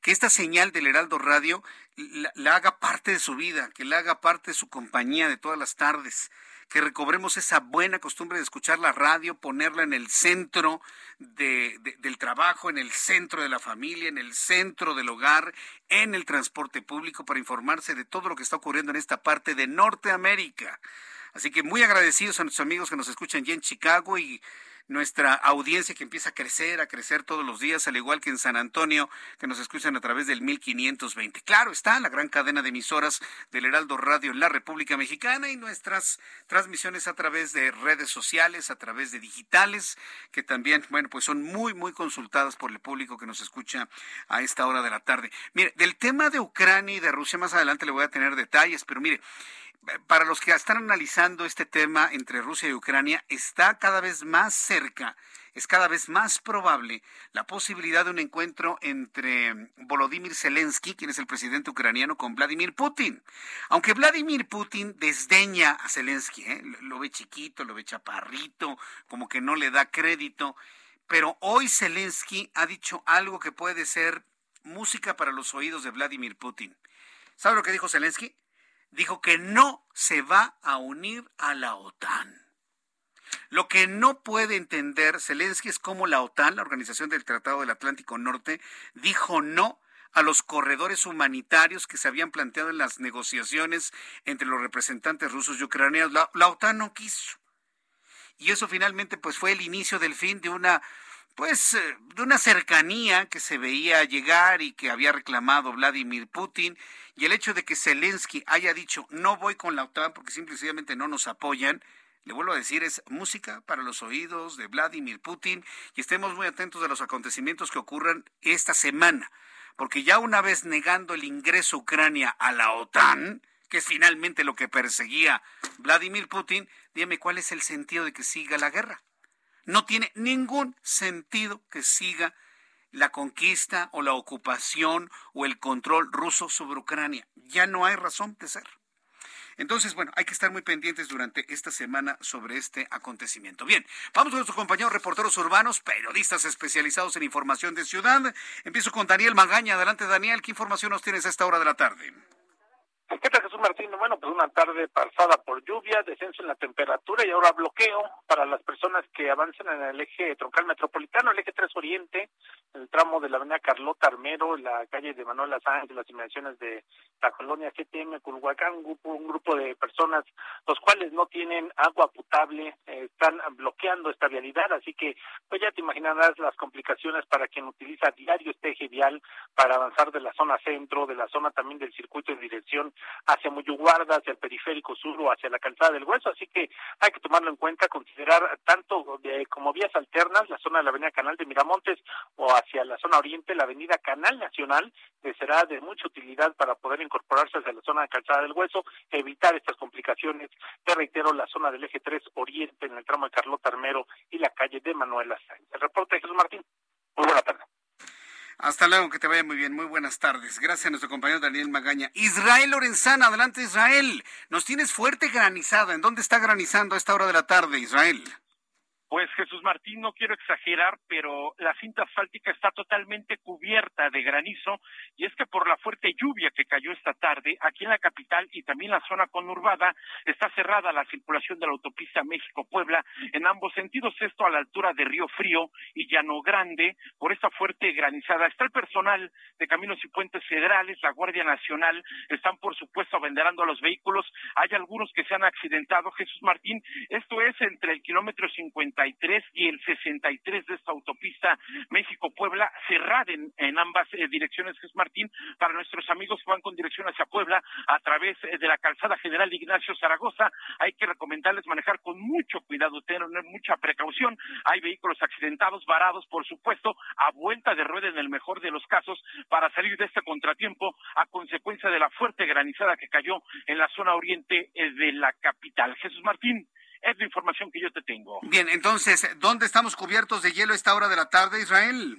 que esta señal del Heraldo Radio la, haga parte de su vida, que la haga parte de su compañía de todas las tardes, que recobremos esa buena costumbre de escuchar la radio, ponerla en el centro del trabajo, en el centro de la familia, en el centro del hogar, en el transporte público, para informarse de todo lo que está ocurriendo en esta parte de Norteamérica. Así que muy agradecidos a nuestros amigos que nos escuchan ya en Chicago y nuestra audiencia que empieza a crecer, a crecer todos los días, al igual que en San Antonio, que nos escuchan a través del 1520. Claro, está la gran cadena de emisoras del Heraldo Radio en la República Mexicana y nuestras transmisiones a través de redes sociales, a través de digitales, que también, bueno, pues son muy, muy consultadas por el público que nos escucha a esta hora de la tarde. Mire, del tema de Ucrania y de Rusia más adelante le voy a tener detalles, pero mire, para los que están analizando este tema entre Rusia y Ucrania, está cada vez más cerca, es cada vez más probable la posibilidad de un encuentro entre Volodymyr Zelensky, quien es el presidente ucraniano, con Vladimir Putin. Aunque Vladimir Putin desdeña a Zelensky, ¿eh? lo ve chiquito, lo ve chaparrito, como que no le da crédito, pero hoy Zelensky ha dicho algo que puede ser música para los oídos de Vladimir Putin. ¿Sabe lo que dijo Zelensky? dijo que no se va a unir a la OTAN. Lo que no puede entender Zelensky es cómo la OTAN, la Organización del Tratado del Atlántico Norte, dijo no a los corredores humanitarios que se habían planteado en las negociaciones entre los representantes rusos y ucranianos. La, OTAN no quiso. Y eso finalmente pues fue el inicio del fin de una pues eh, de una cercanía que se veía llegar y que había reclamado Vladimir Putin y el hecho de que Zelensky haya dicho no voy con la OTAN porque simplemente no nos apoyan, le vuelvo a decir, es música para los oídos de Vladimir Putin y estemos muy atentos a los acontecimientos que ocurran esta semana, porque ya una vez negando el ingreso a Ucrania a la OTAN, que es finalmente lo que perseguía Vladimir Putin, dígame cuál es el sentido de que siga la guerra. No tiene ningún sentido que siga la conquista o la ocupación o el control ruso sobre Ucrania. Ya no hay razón de ser. Entonces, bueno, hay que estar muy pendientes durante esta semana sobre este acontecimiento. Bien, vamos con nuestros compañeros reporteros urbanos, periodistas especializados en información de ciudad. Empiezo con Daniel Magaña. Adelante, Daniel, ¿qué información nos tienes a esta hora de la tarde? ¿Qué tal, Jesús Martín? Bueno, pues una tarde pasada por lluvia, descenso en la temperatura y ahora bloqueo para las personas que avanzan en el eje troncal metropolitano, el eje 3 Oriente, el tramo de la avenida Carlota Armero, la calle de Manuel Sánchez, las inmediaciones de la colonia GTM, Culhuacán, un grupo, un grupo de personas los cuales no tienen agua potable, eh, están bloqueando esta vialidad, así que pues ya te imaginarás las complicaciones para quien utiliza diario este eje vial para avanzar de la zona centro, de la zona también del circuito en dirección hacia Muyuguarda, hacia el periférico sur o hacia la calzada del Hueso, así que hay que tomarlo en cuenta, considerar tanto de, como vías alternas la zona de la avenida Canal de Miramontes o hacia la zona oriente, la avenida Canal Nacional, que será de mucha utilidad para poder incorporarse hacia la zona de calzada del Hueso, evitar estas complicaciones. Te reitero, la zona del eje 3 oriente en el tramo de Carlota Armero y la calle de Manuela Sáenz. El reporte de Jesús Martín. Muy buena tarde. Hasta luego, que te vaya muy bien. Muy buenas tardes. Gracias a nuestro compañero Daniel Magaña. Israel Lorenzana, adelante Israel. Nos tienes fuerte granizada. ¿En dónde está granizando a esta hora de la tarde, Israel? Pues Jesús Martín, no quiero exagerar, pero la cinta asfáltica está totalmente cubierta de granizo y es que por la fuerte lluvia que cayó esta tarde, aquí en la capital y también la zona conurbada, está cerrada la circulación de la autopista México-Puebla en ambos sentidos, esto a la altura de Río Frío y Llano Grande, por esta fuerte granizada. Está el personal de Caminos y Puentes Federales, la Guardia Nacional, están por supuesto avenderando a los vehículos, hay algunos que se han accidentado, Jesús Martín, esto es entre el kilómetro 50 y el 63 de esta autopista México-Puebla, cerrada en, ambas eh, direcciones, Jesús Martín, para nuestros amigos que van con dirección hacia Puebla a través eh, de la calzada general Ignacio Zaragoza. Hay que recomendarles manejar con mucho cuidado, tener mucha precaución. Hay vehículos accidentados, varados, por supuesto, a vuelta de rueda en el mejor de los casos para salir de este contratiempo a consecuencia de la fuerte granizada que cayó en la zona oriente eh, de la capital. Jesús Martín, es la información que yo te tengo. Bien, entonces, ¿dónde estamos cubiertos de hielo a esta hora de la tarde, Israel?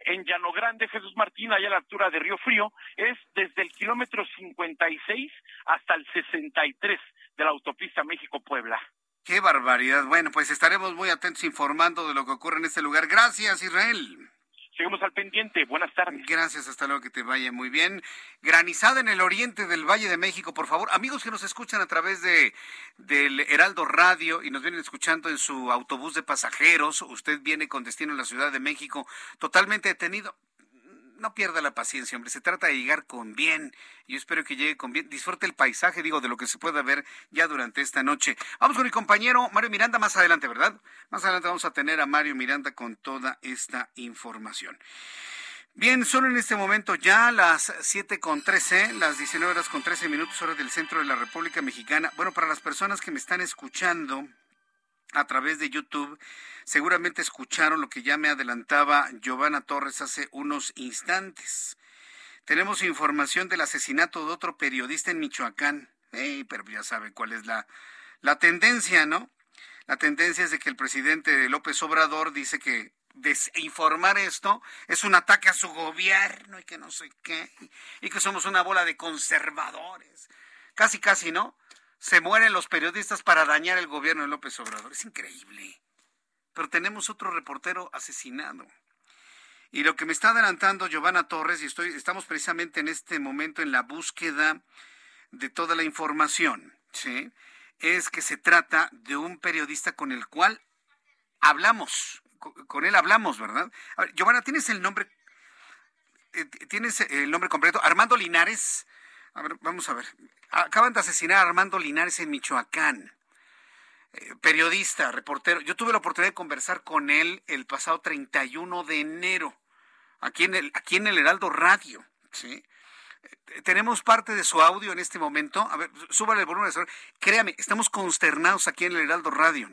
En Llano Grande, Jesús Martín, allá a la altura de Río Frío, es desde el kilómetro 56 hasta el 63 de la autopista México-Puebla. Qué barbaridad. Bueno, pues estaremos muy atentos informando de lo que ocurre en este lugar. Gracias, Israel. Seguimos al pendiente. Buenas tardes. Gracias, hasta luego, que te vaya muy bien. Granizada en el oriente del Valle de México, por favor. Amigos que nos escuchan a través de del Heraldo Radio y nos vienen escuchando en su autobús de pasajeros, usted viene con destino a la Ciudad de México totalmente detenido no pierda la paciencia, hombre. Se trata de llegar con bien. Yo espero que llegue con bien. Disfrute el paisaje, digo, de lo que se pueda ver ya durante esta noche. Vamos con mi compañero Mario Miranda más adelante, ¿verdad? Más adelante vamos a tener a Mario Miranda con toda esta información. Bien, solo en este momento ya las 7 con 13, las 19 horas con 13 minutos, hora del centro de la República Mexicana. Bueno, para las personas que me están escuchando a través de YouTube, Seguramente escucharon lo que ya me adelantaba Giovanna Torres hace unos instantes. Tenemos información del asesinato de otro periodista en Michoacán. pero ya sabe cuál es la, la tendencia, ¿no? La tendencia es de que el presidente López Obrador dice que desinformar esto es un ataque a su gobierno y que no sé qué, y que somos una bola de conservadores. Casi, casi, ¿no? Se mueren los periodistas para dañar el gobierno de López Obrador. Es increíble pero tenemos otro reportero asesinado. Y lo que me está adelantando Giovanna Torres, y estoy, estamos precisamente en este momento en la búsqueda de toda la información, ¿sí? es que se trata de un periodista con el cual hablamos, con él hablamos, ¿verdad? Giovanna, ¿tienes el nombre? Eh, ¿Tienes el nombre completo? Armando Linares. A ver, vamos a ver. Acaban de asesinar a Armando Linares en Michoacán. Eh, periodista, reportero. Yo tuve la oportunidad de conversar con él el pasado 31 de enero, aquí en el, aquí en el Heraldo Radio. ¿sí? Eh, tenemos parte de su audio en este momento. A ver, súbale el volumen. Créame, estamos consternados aquí en el Heraldo Radio,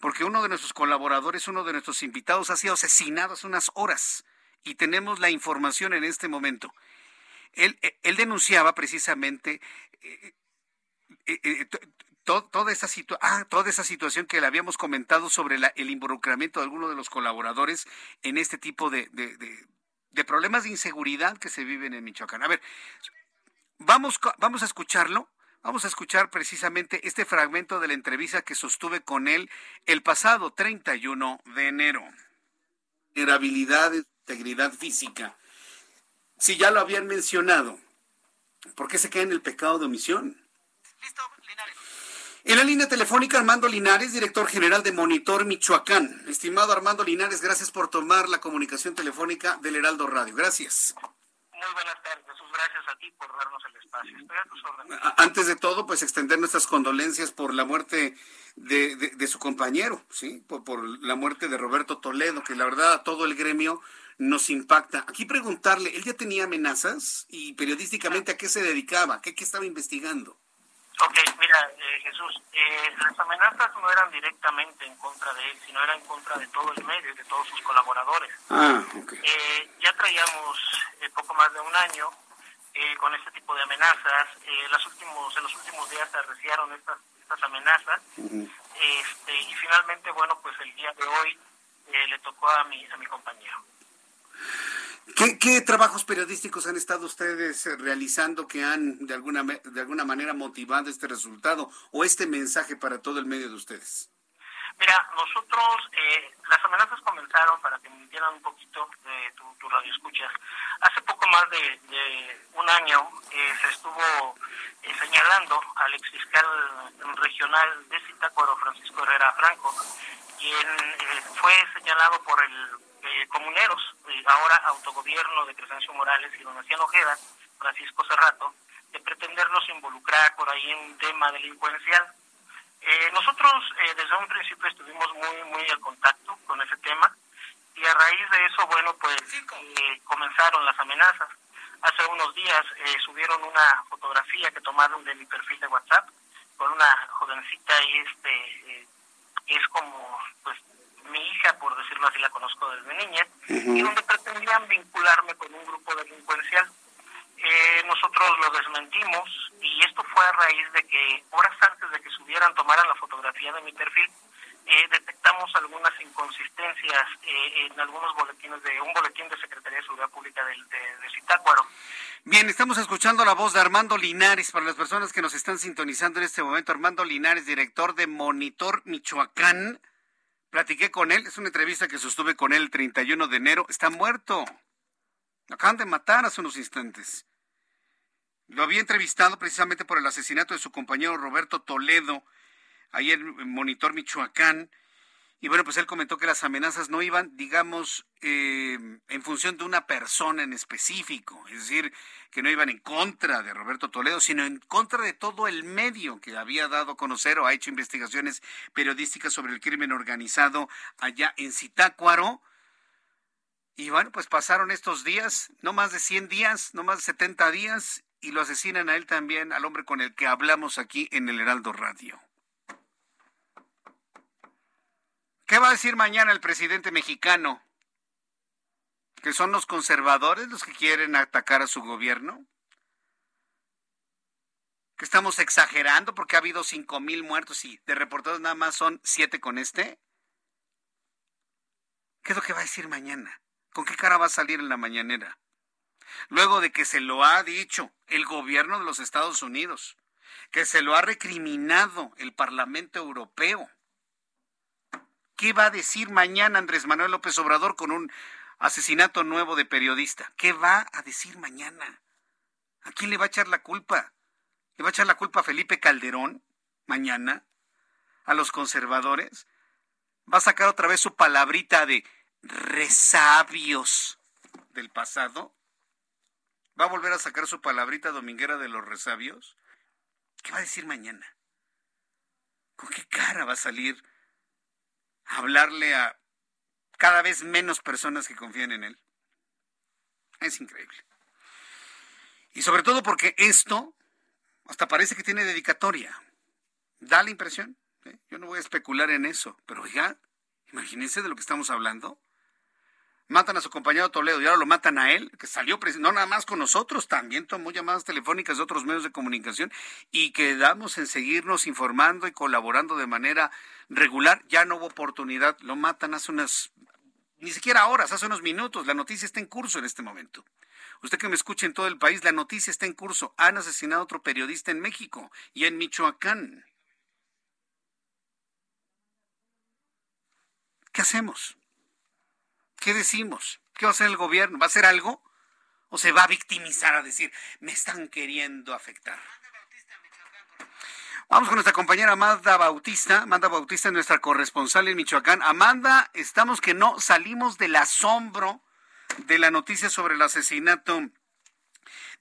porque uno de nuestros colaboradores, uno de nuestros invitados ha sido asesinado hace unas horas y tenemos la información en este momento. Él, eh, él denunciaba precisamente toda, esa ah, toda esa situación que le habíamos comentado sobre el involucramiento de algunos de los colaboradores en este tipo de, problemas de inseguridad que se viven en Michoacán. A ver, vamos, vamos a escucharlo. Vamos a escuchar precisamente este fragmento de la entrevista que sostuve con él el pasado 31 de enero. Vulnerabilidad, integridad física. Si ya lo habían mencionado, ¿por qué se queda en el pecado de omisión? Listo, Linares. En la línea telefónica, Armando Linares, director general de Monitor Michoacán. Estimado Armando Linares, gracias por tomar la comunicación telefónica del Heraldo Radio. Gracias. Muy buenas tardes, Jesús. Gracias a ti por darnos el espacio. Estoy a tus órdenes. Antes de todo, pues extender nuestras condolencias por la muerte de, su compañero, ¿sí? Por, por, la muerte de Roberto Toledo, que la verdad a todo el gremio nos impacta. Aquí preguntarle, ¿él ya tenía amenazas? Y periodísticamente, ¿a qué se dedicaba? ¿Qué, qué estaba investigando? Ok, mira, eh, Jesús, eh, las amenazas no eran directamente en contra de él, sino eran en contra de todo el medio, de todos sus colaboradores. Ah, eh, ya traíamos poco más de un año con este tipo de amenazas. los últimos, en los últimos días se arreciaron estas, estas amenazas. este, y finalmente, bueno, pues el día de hoy le tocó a mi, a mi compañero. ¿Qué, trabajos periodísticos han estado ustedes eh, realizando que han de alguna, de alguna manera motivado este resultado o este mensaje para todo el medio de ustedes? Mira, nosotros, eh, las amenazas comenzaron, para que me entiendan un poquito de tu, radio escuchas, hace poco más de, un año eh, se estuvo señalando al exfiscal regional de Zitácuaro, Francisco Herrera Franco, quien fue señalado por el eh, comuneros, eh, ahora autogobierno de Crescencio Morales y Donaciano Ojeda, Francisco Cerrato, de pretendernos involucrar por ahí en un tema delincuencial. Eh, nosotros desde un principio estuvimos muy, muy al contacto con ese tema y a raíz de eso, bueno, pues comenzaron las amenazas. Hace unos días subieron una fotografía que tomaron de mi perfil de WhatsApp con una jovencita y este es como pues mi hija, por decirlo así, la conozco desde niña, y donde pretendían vincularme con un grupo delincuencial. Eh, nosotros lo desmentimos y esto fue a raíz de que horas antes de que subieran, tomaran la fotografía de mi perfil, eh, detectamos algunas inconsistencias eh, en algunos boletines de un boletín de Secretaría de Seguridad Pública de, de, de Zitácuaro. Bien, estamos escuchando la voz de Armando Linares para las personas que nos están sintonizando en este momento. Armando Linares, director de Monitor Michoacán platiqué con él, es una entrevista que sostuve con él el 31 de enero, está muerto. Lo acaban de matar hace unos instantes. Lo había entrevistado precisamente por el asesinato de su compañero Roberto Toledo, ahí en Monitor Michoacán. Y bueno, pues él comentó que las amenazas no iban, digamos, eh, en función de una persona en específico, es decir, que no iban en contra de Roberto Toledo, sino en contra de todo el medio que había dado a conocer o ha hecho investigaciones periodísticas sobre el crimen organizado allá en Zitácuaro. Y bueno, pues pasaron estos días, no más de 100 días, no más de 70 días, y lo asesinan a él también, al hombre con el que hablamos aquí en el Heraldo Radio. ¿Qué va a decir mañana el presidente mexicano? ¿Que son los conservadores los que quieren atacar a su gobierno? ¿Que estamos exagerando porque ha habido cinco mil muertos y de reportados nada más son siete con este? ¿Qué es lo que va a decir mañana? ¿Con qué cara va a salir en la mañanera? Luego de que se lo ha dicho el gobierno de los Estados Unidos, que se lo ha recriminado el Parlamento Europeo, ¿Qué va a decir mañana Andrés Manuel López Obrador con un asesinato nuevo de periodista? ¿Qué va a decir mañana? ¿A quién le va a echar la culpa? ¿Le va a echar la culpa a Felipe Calderón mañana? ¿A los conservadores? ¿Va a sacar otra vez su palabrita de resabios del pasado? ¿Va a volver a sacar su palabrita dominguera de los resabios? ¿Qué va a decir mañana? ¿Con qué cara va a salir hablarle a cada vez menos personas que confían en él. Es increíble. Y sobre todo porque esto hasta parece que tiene dedicatoria. Da la impresión. ¿eh? Yo no voy a especular en eso, pero oiga, imagínense de lo que estamos hablando matan a su compañero Toledo y ahora lo matan a él, que salió, no nada más con nosotros, también tomó llamadas telefónicas de otros medios de comunicación y quedamos en seguirnos informando y colaborando de manera regular. Ya no hubo oportunidad, lo matan hace unas, ni siquiera horas, hace unos minutos, la noticia está en curso en este momento. Usted que me escuche en todo el país, la noticia está en curso. Han asesinado a otro periodista en México y en Michoacán. ¿Qué hacemos? ¿Qué decimos? ¿Qué va a hacer el gobierno? ¿Va a hacer algo? ¿O se va a victimizar a decir, me están queriendo afectar? Vamos con nuestra compañera Amanda Bautista. Amanda Bautista es nuestra corresponsal en Michoacán. Amanda, estamos que no salimos del asombro de la noticia sobre el asesinato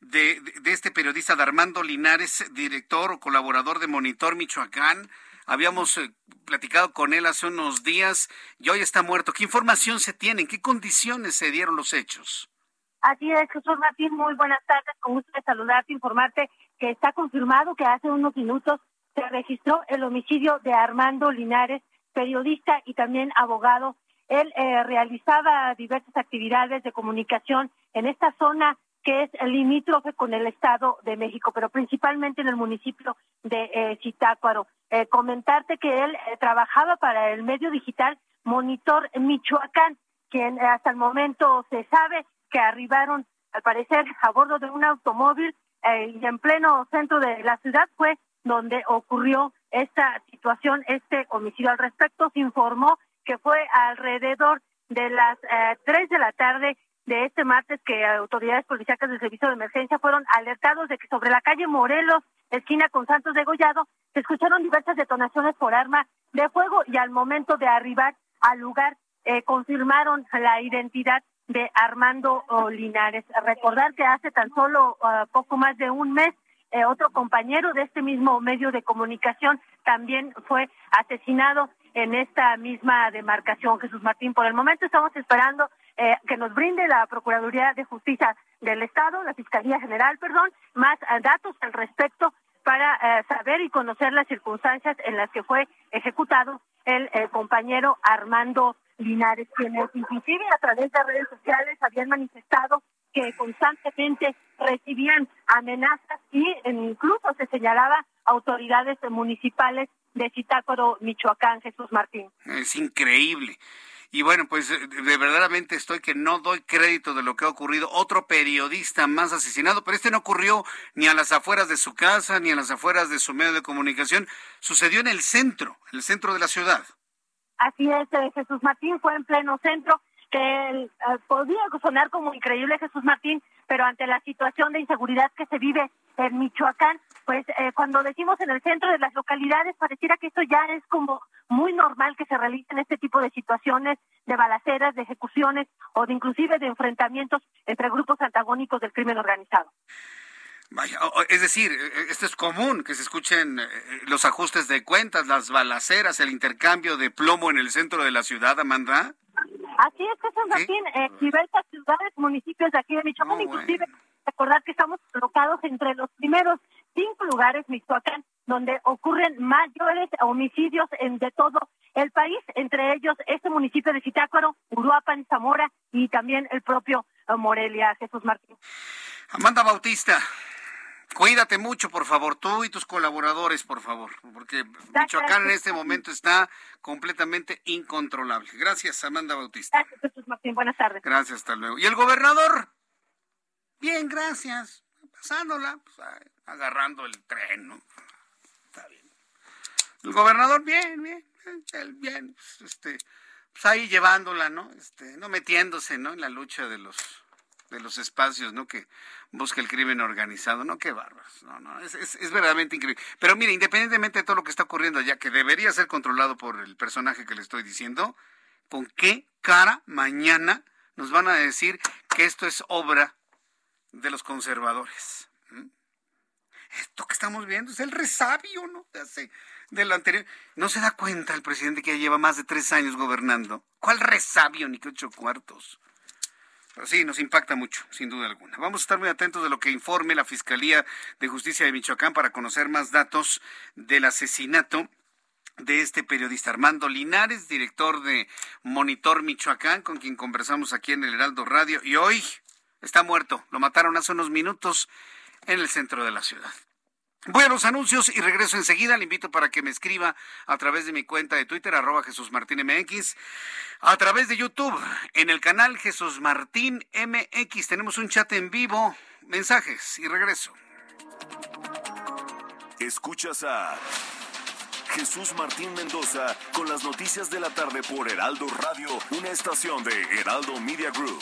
de, de, este periodista de Armando Linares, director o colaborador de Monitor Michoacán. Habíamos eh, platicado con él hace unos días y hoy está muerto. ¿Qué información se tiene? ¿En qué condiciones se dieron los hechos? Así es, Jesús Martín, muy buenas tardes. Con gusto de saludarte, informarte que está confirmado que hace unos minutos se registró el homicidio de Armando Linares, periodista y también abogado. Él eh, realizaba diversas actividades de comunicación en esta zona que es limítrofe con el Estado de México, pero principalmente en el municipio de eh. Eh, comentarte que él eh, trabajaba para el medio digital Monitor Michoacán, quien hasta el momento se sabe que arribaron, al parecer, a bordo de un automóvil y en pleno centro de la ciudad fue donde ocurrió esta situación, este homicidio. Al respecto se informó que fue alrededor de las tres de la tarde de este martes que autoridades policíacas del Servicio de Emergencia fueron alertados de que sobre la calle Morelos, esquina con Santos de Gollado, se escucharon diversas detonaciones por arma de fuego y al momento de arribar al lugar eh, confirmaron la identidad de Armando Linares. Recordar que hace tan solo uh, poco más de un mes eh, otro compañero de este mismo medio de comunicación también fue asesinado en esta misma demarcación, Jesús Martín. Por el momento estamos esperando eh, que nos brinde la Procuraduría de Justicia del Estado, la Fiscalía General, perdón, más eh, datos al respecto para eh, saber y conocer las circunstancias en las que fue ejecutado el compañero Armando Linares, quienes inclusive a través de redes sociales habían manifestado que constantemente recibían amenazas y incluso se señalaba autoridades municipales de Zitácuaro, Michoacán, Jesús Martín. Es increíble. Y bueno, pues eh, de verdaderamente estoy que no doy crédito de lo que ha ocurrido. Otro periodista más asesinado, pero este no ocurrió ni a las afueras de su casa, ni a las afueras de su medio de comunicación. Sucedió en el centro, en el centro de la ciudad. Así es, eh, Jesús Martín fue en pleno centro, que eh, podía sonar como increíble Jesús Martín, pero ante la situación de inseguridad que se vive en Michoacán, pues eh, cuando decimos en el centro de las localidades, pareciera que esto ya es como muy normal que se realicen este tipo de situaciones de balaceras, de ejecuciones o de inclusive de enfrentamientos entre grupos antagónicos del crimen organizado. Vaya, es decir, e, e, esto es común, que se escuchen eh, los ajustes de cuentas, las balaceras, el intercambio de plomo en el centro de la ciudad, Amanda. Así es, Jesús Martín, en diversas ciudades, municipios de aquí de Michoacán, inclusive recordar que estamos colocados entre los primeros cinco lugares, Michoacán, donde ocurren mayores homicidios en, de todo el país, entre ellos este municipio de Zitácuaro, Uruapan, Zamora y también el propio eh, Morelia, Jesús Martín. Amanda Bautista, Cuídate mucho, por favor, tú y tus colaboradores, por favor, porque Michoacán en este momento está completamente incontrolable. Gracias, Amanda Bautista. Gracias, Jesús Martín. Buenas tardes. Gracias, hasta luego. ¿Y el gobernador? Bien, gracias. Pasándola, pues, agarrando el tren, ¿no? Está bien. El gobernador, bien, bien, bien, pues, este, pues ahí llevándola, ¿no? Este, no metiéndose, ¿no? En la lucha de los de los espacios, ¿no? Que busca el crimen organizado, ¿no? Qué bárbaros, no, no, es, es, es, verdaderamente increíble. Pero mire, independientemente de todo lo que está ocurriendo allá, que debería ser controlado por el personaje que le estoy diciendo, ¿con qué cara mañana nos van a decir que esto es obra de los conservadores? ¿Mm? Esto que estamos viendo es el resabio, ¿no? De, hace, lo anterior. No se da cuenta el presidente que ya lleva más de tres años gobernando. ¿Cuál resabio ni que ocho cuartos? sí, nos impacta mucho, sin duda alguna. Vamos a estar muy atentos de lo que informe la Fiscalía de Justicia de Michoacán para conocer más datos del asesinato de este periodista Armando Linares, director de Monitor Michoacán, con quien conversamos aquí en el Heraldo Radio, y hoy está muerto. Lo mataron hace unos minutos en el centro de la ciudad. Voy a los anuncios y regreso enseguida. Le invito para que me escriba a través de mi cuenta de Twitter, arroba Jesús Martín MX, a través de YouTube, en el canal Jesús Martín MX. Tenemos un chat en vivo, mensajes y regreso. Escuchas a Jesús Martín Mendoza con las noticias de la tarde por Heraldo Radio, una estación de Heraldo Media Group.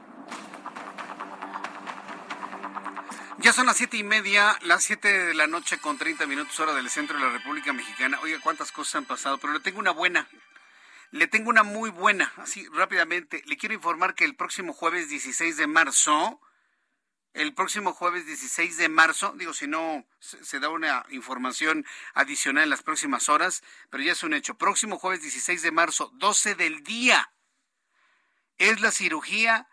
Ya son las siete y media, las siete de la noche con 30 minutos hora del centro de la República Mexicana. Oiga, cuántas cosas han pasado, pero le tengo una buena. Le tengo una muy buena, así rápidamente. Le quiero informar que el próximo jueves 16 de marzo, el próximo jueves 16 de marzo, digo, si no se da una información adicional en las próximas horas, pero ya es un hecho. Próximo jueves 16 de marzo, 12 del día, es la cirugía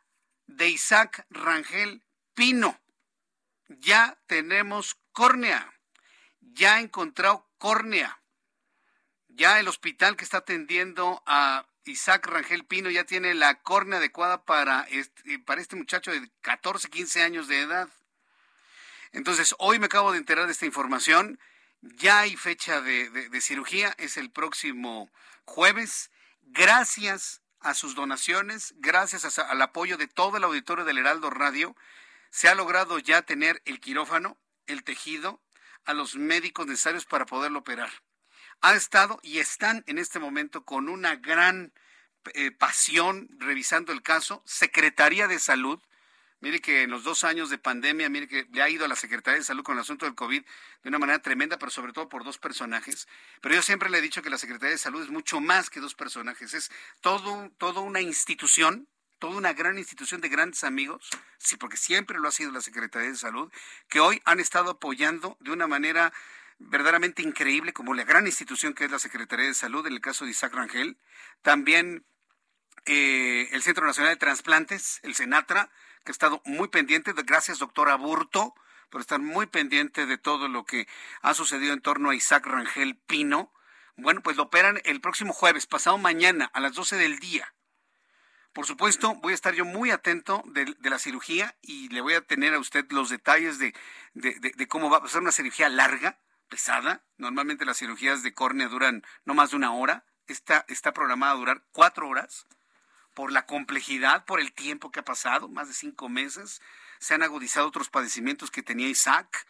de Isaac Rangel Pino ya tenemos córnea, ya ha encontrado córnea. Ya el hospital que está atendiendo a Isaac Rangel Pino ya tiene la córnea adecuada para este, para este muchacho de 14, 15 años de edad. Entonces, hoy me acabo de enterar de esta información. Ya hay fecha de, cirugía, es el próximo jueves. Gracias a sus donaciones, gracias al apoyo de todo el auditorio del Heraldo Radio, se ha logrado ya tener el quirófano, el tejido, a los médicos necesarios para poderlo operar. Ha estado y están en este momento con una gran eh, pasión revisando el caso. Secretaría de Salud, mire que en los dos años de pandemia, mire que le ha ido a la Secretaría de Salud con el asunto del COVID de una manera tremenda, pero sobre todo por dos personajes. Pero yo siempre le he dicho que la Secretaría de Salud es mucho más que dos personajes, es todo, toda una institución toda una gran institución de grandes amigos, sí, porque siempre lo ha sido la Secretaría de Salud, que hoy han estado apoyando de una manera verdaderamente increíble, como la gran institución que es la Secretaría de Salud, en el caso de Isaac Rangel. También eh, el Centro Nacional de Transplantes, el Senatra, que ha estado muy pendiente, gracias doctor Aburto, por estar muy pendiente de todo lo que ha sucedido en torno a Isaac Rangel Pino. Bueno, pues lo operan el próximo jueves, pasado mañana, a las 12 del día. Por supuesto, voy a estar yo muy atento de, la cirugía y le voy a tener a usted los detalles de, de, cómo va a ser una cirugía larga, pesada. Normalmente las cirugías de córnea duran no más de una hora. Esta está programada a durar cuatro horas por la complejidad, por el tiempo que ha pasado, más de cinco meses. Se han agudizado otros padecimientos que tenía Isaac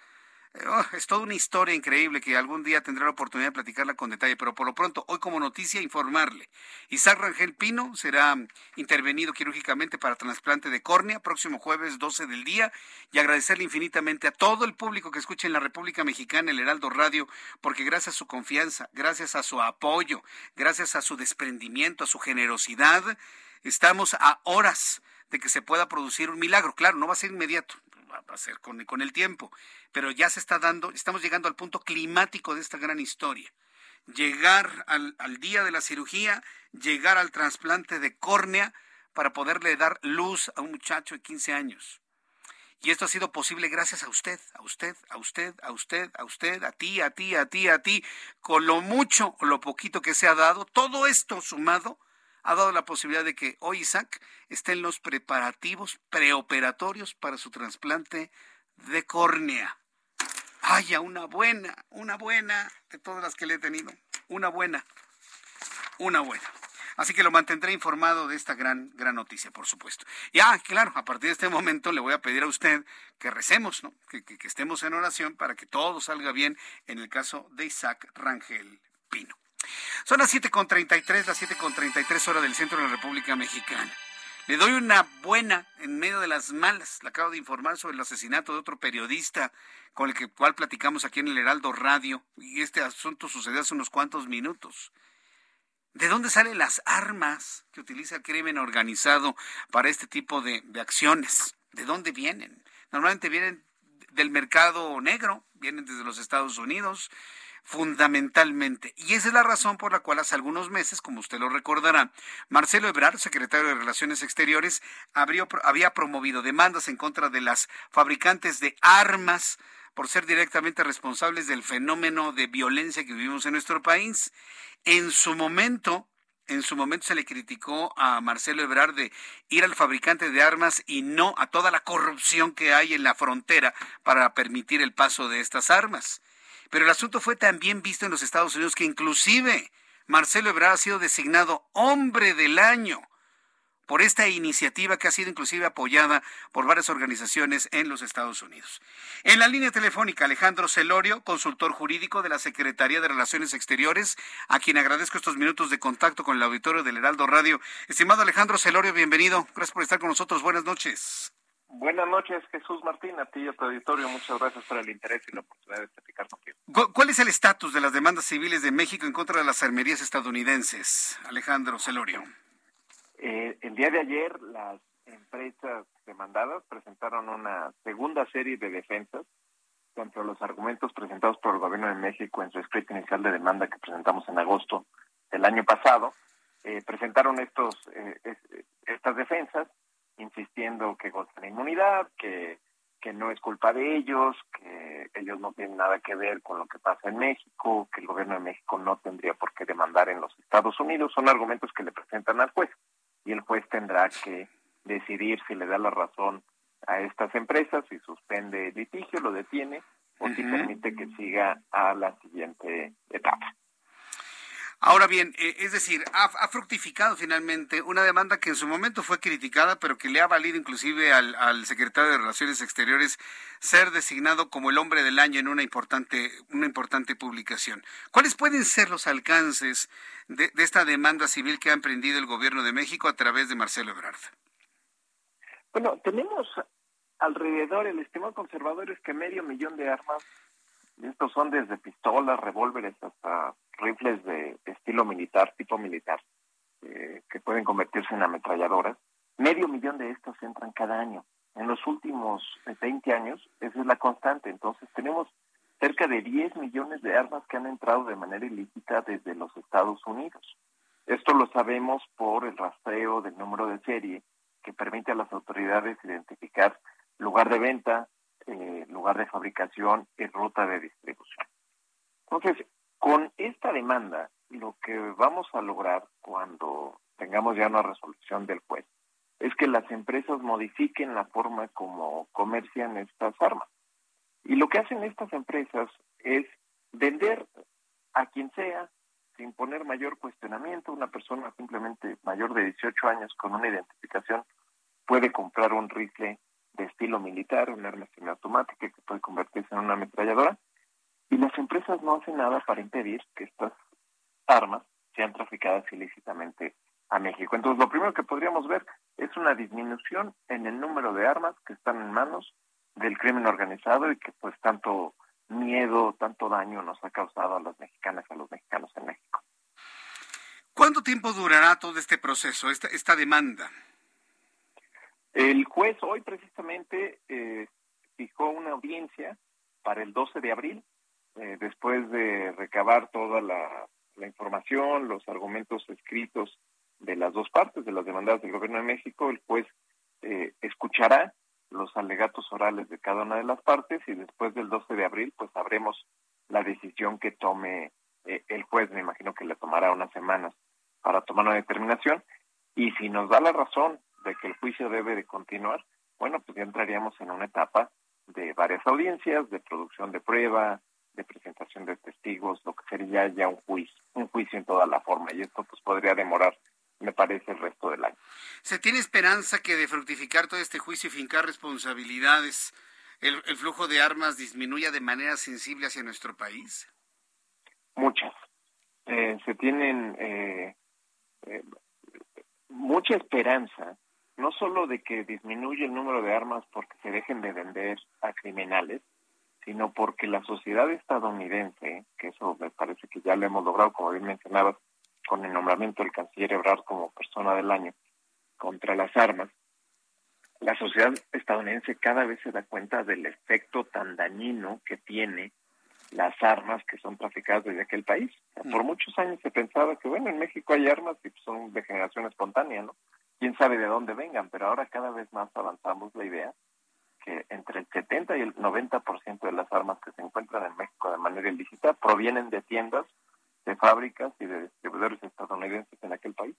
Oh, es toda una historia increíble que algún día tendré la oportunidad de platicarla con detalle, pero por lo pronto, hoy como noticia, informarle. Isaac Rangel Pino será intervenido quirúrgicamente para trasplante de córnea próximo jueves 12 del día y agradecerle infinitamente a todo el público que escucha en la República Mexicana el Heraldo Radio, porque gracias a su confianza, gracias a su apoyo, gracias a su desprendimiento, a su generosidad, estamos a horas de que se pueda producir un milagro. Claro, no va a ser inmediato, va a ser con, el tiempo, pero ya se está dando, estamos llegando al punto climático de esta gran historia. Llegar al, al día de la cirugía, llegar al trasplante de córnea para poderle dar luz a un muchacho de 15 años. Y esto ha sido posible gracias a usted, a usted, a usted, a usted, a usted, a ti, a ti, a ti, a ti, con lo mucho o lo poquito que se ha dado, todo esto sumado ha dado la posibilidad de que hoy Isaac esté en los preparativos preoperatorios para su trasplante de córnea. Haya una buena, una buena de todas las que le he tenido. Una buena, una buena. Así que lo mantendré informado de esta gran, gran noticia, por supuesto. Y ah, claro, a partir de este momento le voy a pedir a usted que recemos, ¿no? Que, que, que estemos en oración para que todo salga bien en el caso de Isaac Rangel Pino. Son las 7.33, las 7.33 horas del centro de la República Mexicana. Le doy una buena en medio de las malas. Le acabo de informar sobre el asesinato de otro periodista con el que, cual platicamos aquí en el Heraldo Radio. Y este asunto sucedió hace unos cuantos minutos. ¿De dónde salen las armas que utiliza el crimen organizado para este tipo de, de acciones? ¿De dónde vienen? Normalmente vienen del mercado negro, vienen desde los Estados Unidos, fundamentalmente. Y esa es la razón por la cual hace algunos meses, como usted lo recordará, Marcelo Ebrard, secretario de Relaciones Exteriores, había promovido demandas en contra de las fabricantes de armas por ser directamente responsables del fenómeno de violencia que vivimos en nuestro país. En su momento, en su momento se le criticó a Marcelo Ebrard de ir al fabricante de armas y no a toda la corrupción que hay en la frontera para permitir el paso de estas armas. Pero el asunto fue también visto en los Estados Unidos que inclusive Marcelo Ebrard ha sido designado hombre del año por esta iniciativa que ha sido inclusive apoyada por varias organizaciones en los Estados Unidos. En la línea telefónica, Alejandro Celorio, consultor jurídico de la Secretaría de Relaciones Exteriores, a quien agradezco estos minutos de contacto con el auditorio del Heraldo Radio. Estimado Alejandro Celorio, bienvenido. Gracias por estar con nosotros. Buenas noches. Buenas noches, Jesús Martín, a ti y a tu auditorio. Muchas gracias por el interés y la oportunidad de platicar contigo. ¿Cuál es el estatus de las demandas civiles de México en contra de las armerías estadounidenses, Alejandro Celorio? Eh, el día de ayer, las empresas demandadas presentaron una segunda serie de defensas contra los argumentos presentados por el gobierno de México en su escrito inicial de demanda que presentamos en agosto del año pasado. Eh, presentaron estos eh, estas defensas insistiendo que gozan de inmunidad, que, que no es culpa de ellos, que ellos no tienen nada que ver con lo que pasa en México, que el gobierno de México no tendría por qué demandar en los Estados Unidos. Son argumentos que le presentan al juez y el juez tendrá que decidir si le da la razón a estas empresas, si suspende el litigio, lo detiene o si permite que siga a la siguiente etapa. Ahora bien, eh, es decir, ha, fructificado finalmente una demanda que en su momento fue criticada, pero que le ha valido inclusive al, secretario de Relaciones Exteriores ser designado como el hombre del año en una importante, una importante publicación. ¿Cuáles pueden ser los alcances de, esta demanda civil que ha emprendido el gobierno de México a través de Marcelo Ebrard? Bueno, tenemos alrededor, el estimado conservador es que medio millón de armas, estos son desde pistolas, revólveres hasta rifles de estilo militar, tipo militar, eh, que pueden convertirse en ametralladoras. Medio millón de estos entran cada año. En los últimos 20 años, esa es la constante. Entonces, tenemos cerca de 10 millones de armas que han entrado de manera ilícita desde los Estados Unidos. Esto lo sabemos por el rastreo del número de serie que permite a las autoridades identificar lugar de venta, eh, lugar de fabricación y ruta de distribución. Entonces, con esta demanda, lo que vamos a lograr cuando tengamos ya una resolución del juez es que las empresas modifiquen la forma como comercian estas armas. Y lo que hacen estas empresas es vender a quien sea sin poner mayor cuestionamiento. Una persona simplemente mayor de 18 años con una identificación puede comprar un rifle de estilo militar, un arma semiautomática que puede convertirse en una ametralladora. Y las empresas no hacen nada para impedir que estas armas sean traficadas ilícitamente a México. Entonces, lo primero que podríamos ver es una disminución en el número de armas que están en manos del crimen organizado y que pues tanto miedo, tanto daño nos ha causado a las mexicanas a los mexicanos en México. ¿Cuánto tiempo durará todo este proceso, esta, esta demanda? El juez hoy precisamente eh, fijó una audiencia para el 12 de abril, eh, después de recabar toda la, información, los argumentos escritos de las dos partes, de las demandadas del Gobierno de México, el juez eh, escuchará los alegatos orales de cada una de las partes y después del 12 de abril pues sabremos la decisión que tome eh, el juez, me imagino que le tomará unas semanas para tomar una determinación. Y si nos da la razón de que el juicio debe de continuar, bueno, pues ya entraríamos en una etapa de varias audiencias, de producción de prueba, de presentación de testigos, lo que sería ya un juicio, un juicio en toda la forma y esto pues podría demorar me parece el resto del año. ¿Se tiene esperanza que de fructificar todo este juicio y fincar responsabilidades, el, flujo de armas disminuya de manera sensible hacia nuestro país? Muchas. Eh, se tienen eh, eh, mucha esperanza, no solo de que disminuya el número de armas porque se dejen de vender a criminales, sino porque la sociedad estadounidense, que eso me parece que ya lo hemos logrado, como bien mencionabas, con el nombramiento del canciller Ebrard como persona del año contra las armas, la sociedad estadounidense cada vez se da cuenta del efecto tan dañino que tiene las armas que son traficadas desde aquel país. Por muchos años se pensaba que, bueno, en México hay armas y son de generación espontánea, ¿no? Quién sabe de dónde vengan, pero ahora cada vez más avanzamos la idea que entre el 70 y el 90% de las armas que se encuentran en México de manera ilícita provienen de tiendas de fábricas y de distribuidores estadounidenses en aquel país.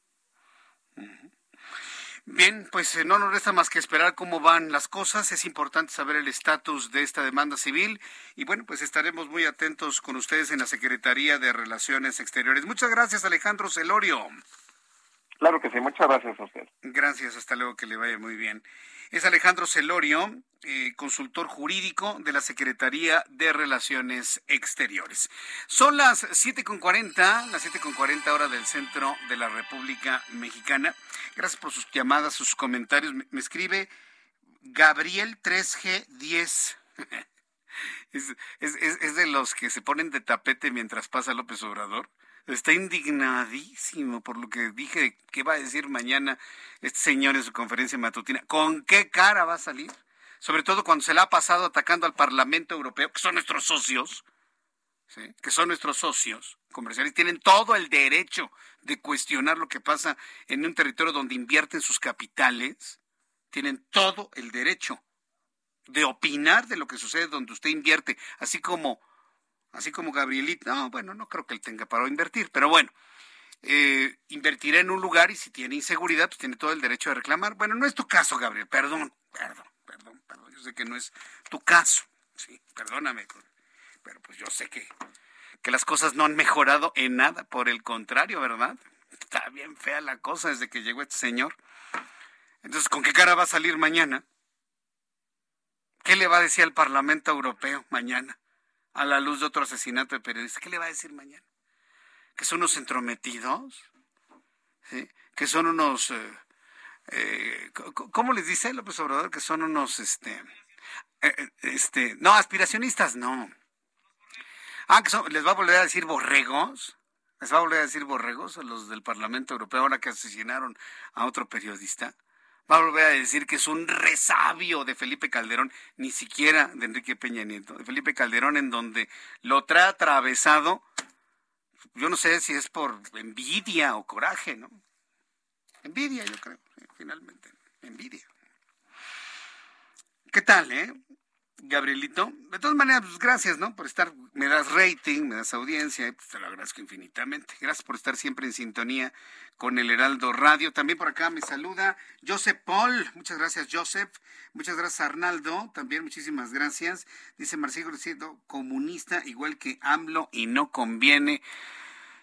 Bien, pues eh, no nos resta más que esperar cómo van las cosas. Es importante saber el estatus de esta demanda civil y bueno, pues estaremos muy atentos con ustedes en la Secretaría de Relaciones Exteriores. Muchas gracias, Alejandro Celorio. Claro que sí, muchas gracias a usted. Gracias, hasta luego, que le vaya muy bien. Es Alejandro Celorio, eh, consultor jurídico de la Secretaría de Relaciones Exteriores. Son las 7.40, las 7.40 horas del centro de la República Mexicana. Gracias por sus llamadas, sus comentarios. Me, escribe Gabriel 3G10. es, es de los que se ponen de tapete mientras pasa López Obrador está indignadísimo por lo que dije que va a decir mañana este señor en su conferencia matutina. ¿Con qué cara va a salir? Sobre todo cuando se la ha pasado atacando al Parlamento Europeo, que son nuestros socios, que son nuestros socios comerciales, tienen todo el derecho de cuestionar lo que pasa en un territorio donde invierten sus capitales, tienen todo el derecho de opinar de lo que sucede donde usted invierte, así como así como Gabrielita, no, bueno, no creo que él tenga para invertir, pero bueno, eh, invertirá en un lugar y si tiene inseguridad, pues tiene todo el derecho de reclamar. Bueno, no es tu caso, Gabriel, perdón, perdón, perdón, perdón, yo sé que no es tu caso, sí, perdóname, pero pues yo sé que, que las cosas no han mejorado en nada, por el contrario, ¿verdad? Está bien fea la cosa desde que llegó este señor. Entonces, ¿con qué cara va a salir mañana? ¿Qué le va a decir al Parlamento Europeo mañana? A la luz de otro asesinato de periodista. ¿Qué le va a decir mañana? ¿Que son unos entrometidos? ¿Que son unos... Eh, eh, ¿Cómo les dice López Obrador? Que son unos... este eh, este No, aspiracionistas, no. Ah, que les va a volver a decir borregos. Les va a volver a decir borregos a los del Parlamento Europeo ahora que asesinaron a otro periodista va a volver a decir que es un resabio de Felipe Calderón, ni siquiera de Enrique Peña Nieto, de Felipe Calderón, en donde lo trae atravesado Yo no sé si es por envidia o coraje, ¿no? Envidia, yo creo, finalmente. Envidia. ¿Qué tal, eh? Gabrielito. De todas maneras, pues gracias, ¿no? Por estar, me das rating, me das audiencia, pues te lo agradezco infinitamente. Gracias por estar siempre en sintonía con el Heraldo Radio. También por acá me saluda Joseph Paul. Muchas gracias, Joseph. Muchas gracias, Arnaldo. También muchísimas gracias. Dice Marcelo siendo comunista, igual que AMLO, y no conviene.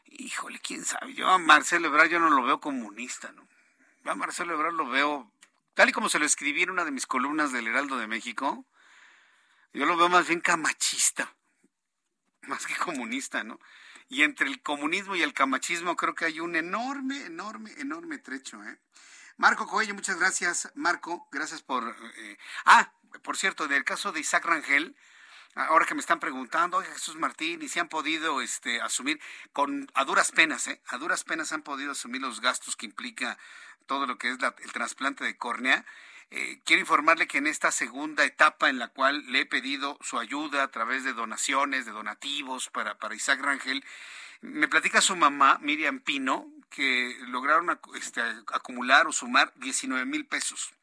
Híjole, quién sabe. Yo a Marcelo Ebrard yo no lo veo comunista, ¿no? Yo a Marcelo Ebrard lo veo, tal y como se lo escribí en una de mis columnas del Heraldo de México yo lo veo más bien camachista, más que comunista, ¿no? Y entre el comunismo y el camachismo creo que hay un enorme, enorme, enorme trecho, ¿eh? Marco Coello, muchas gracias, Marco, gracias por... Eh, ah, por cierto, del caso de Isaac Rangel, ahora que me están preguntando, oye Jesús Martín, y si han podido este, asumir, con a duras penas, ¿eh? A duras penas han podido asumir los gastos que implica todo lo que es el trasplante de córnea. Eh, quiero informarle que en esta segunda etapa en la cual le he pedido su ayuda a través de donaciones, de donativos para, para Isaac Rangel, me platica su mamá, Miriam Pino, que lograron este, acumular o sumar 19 mil pesos.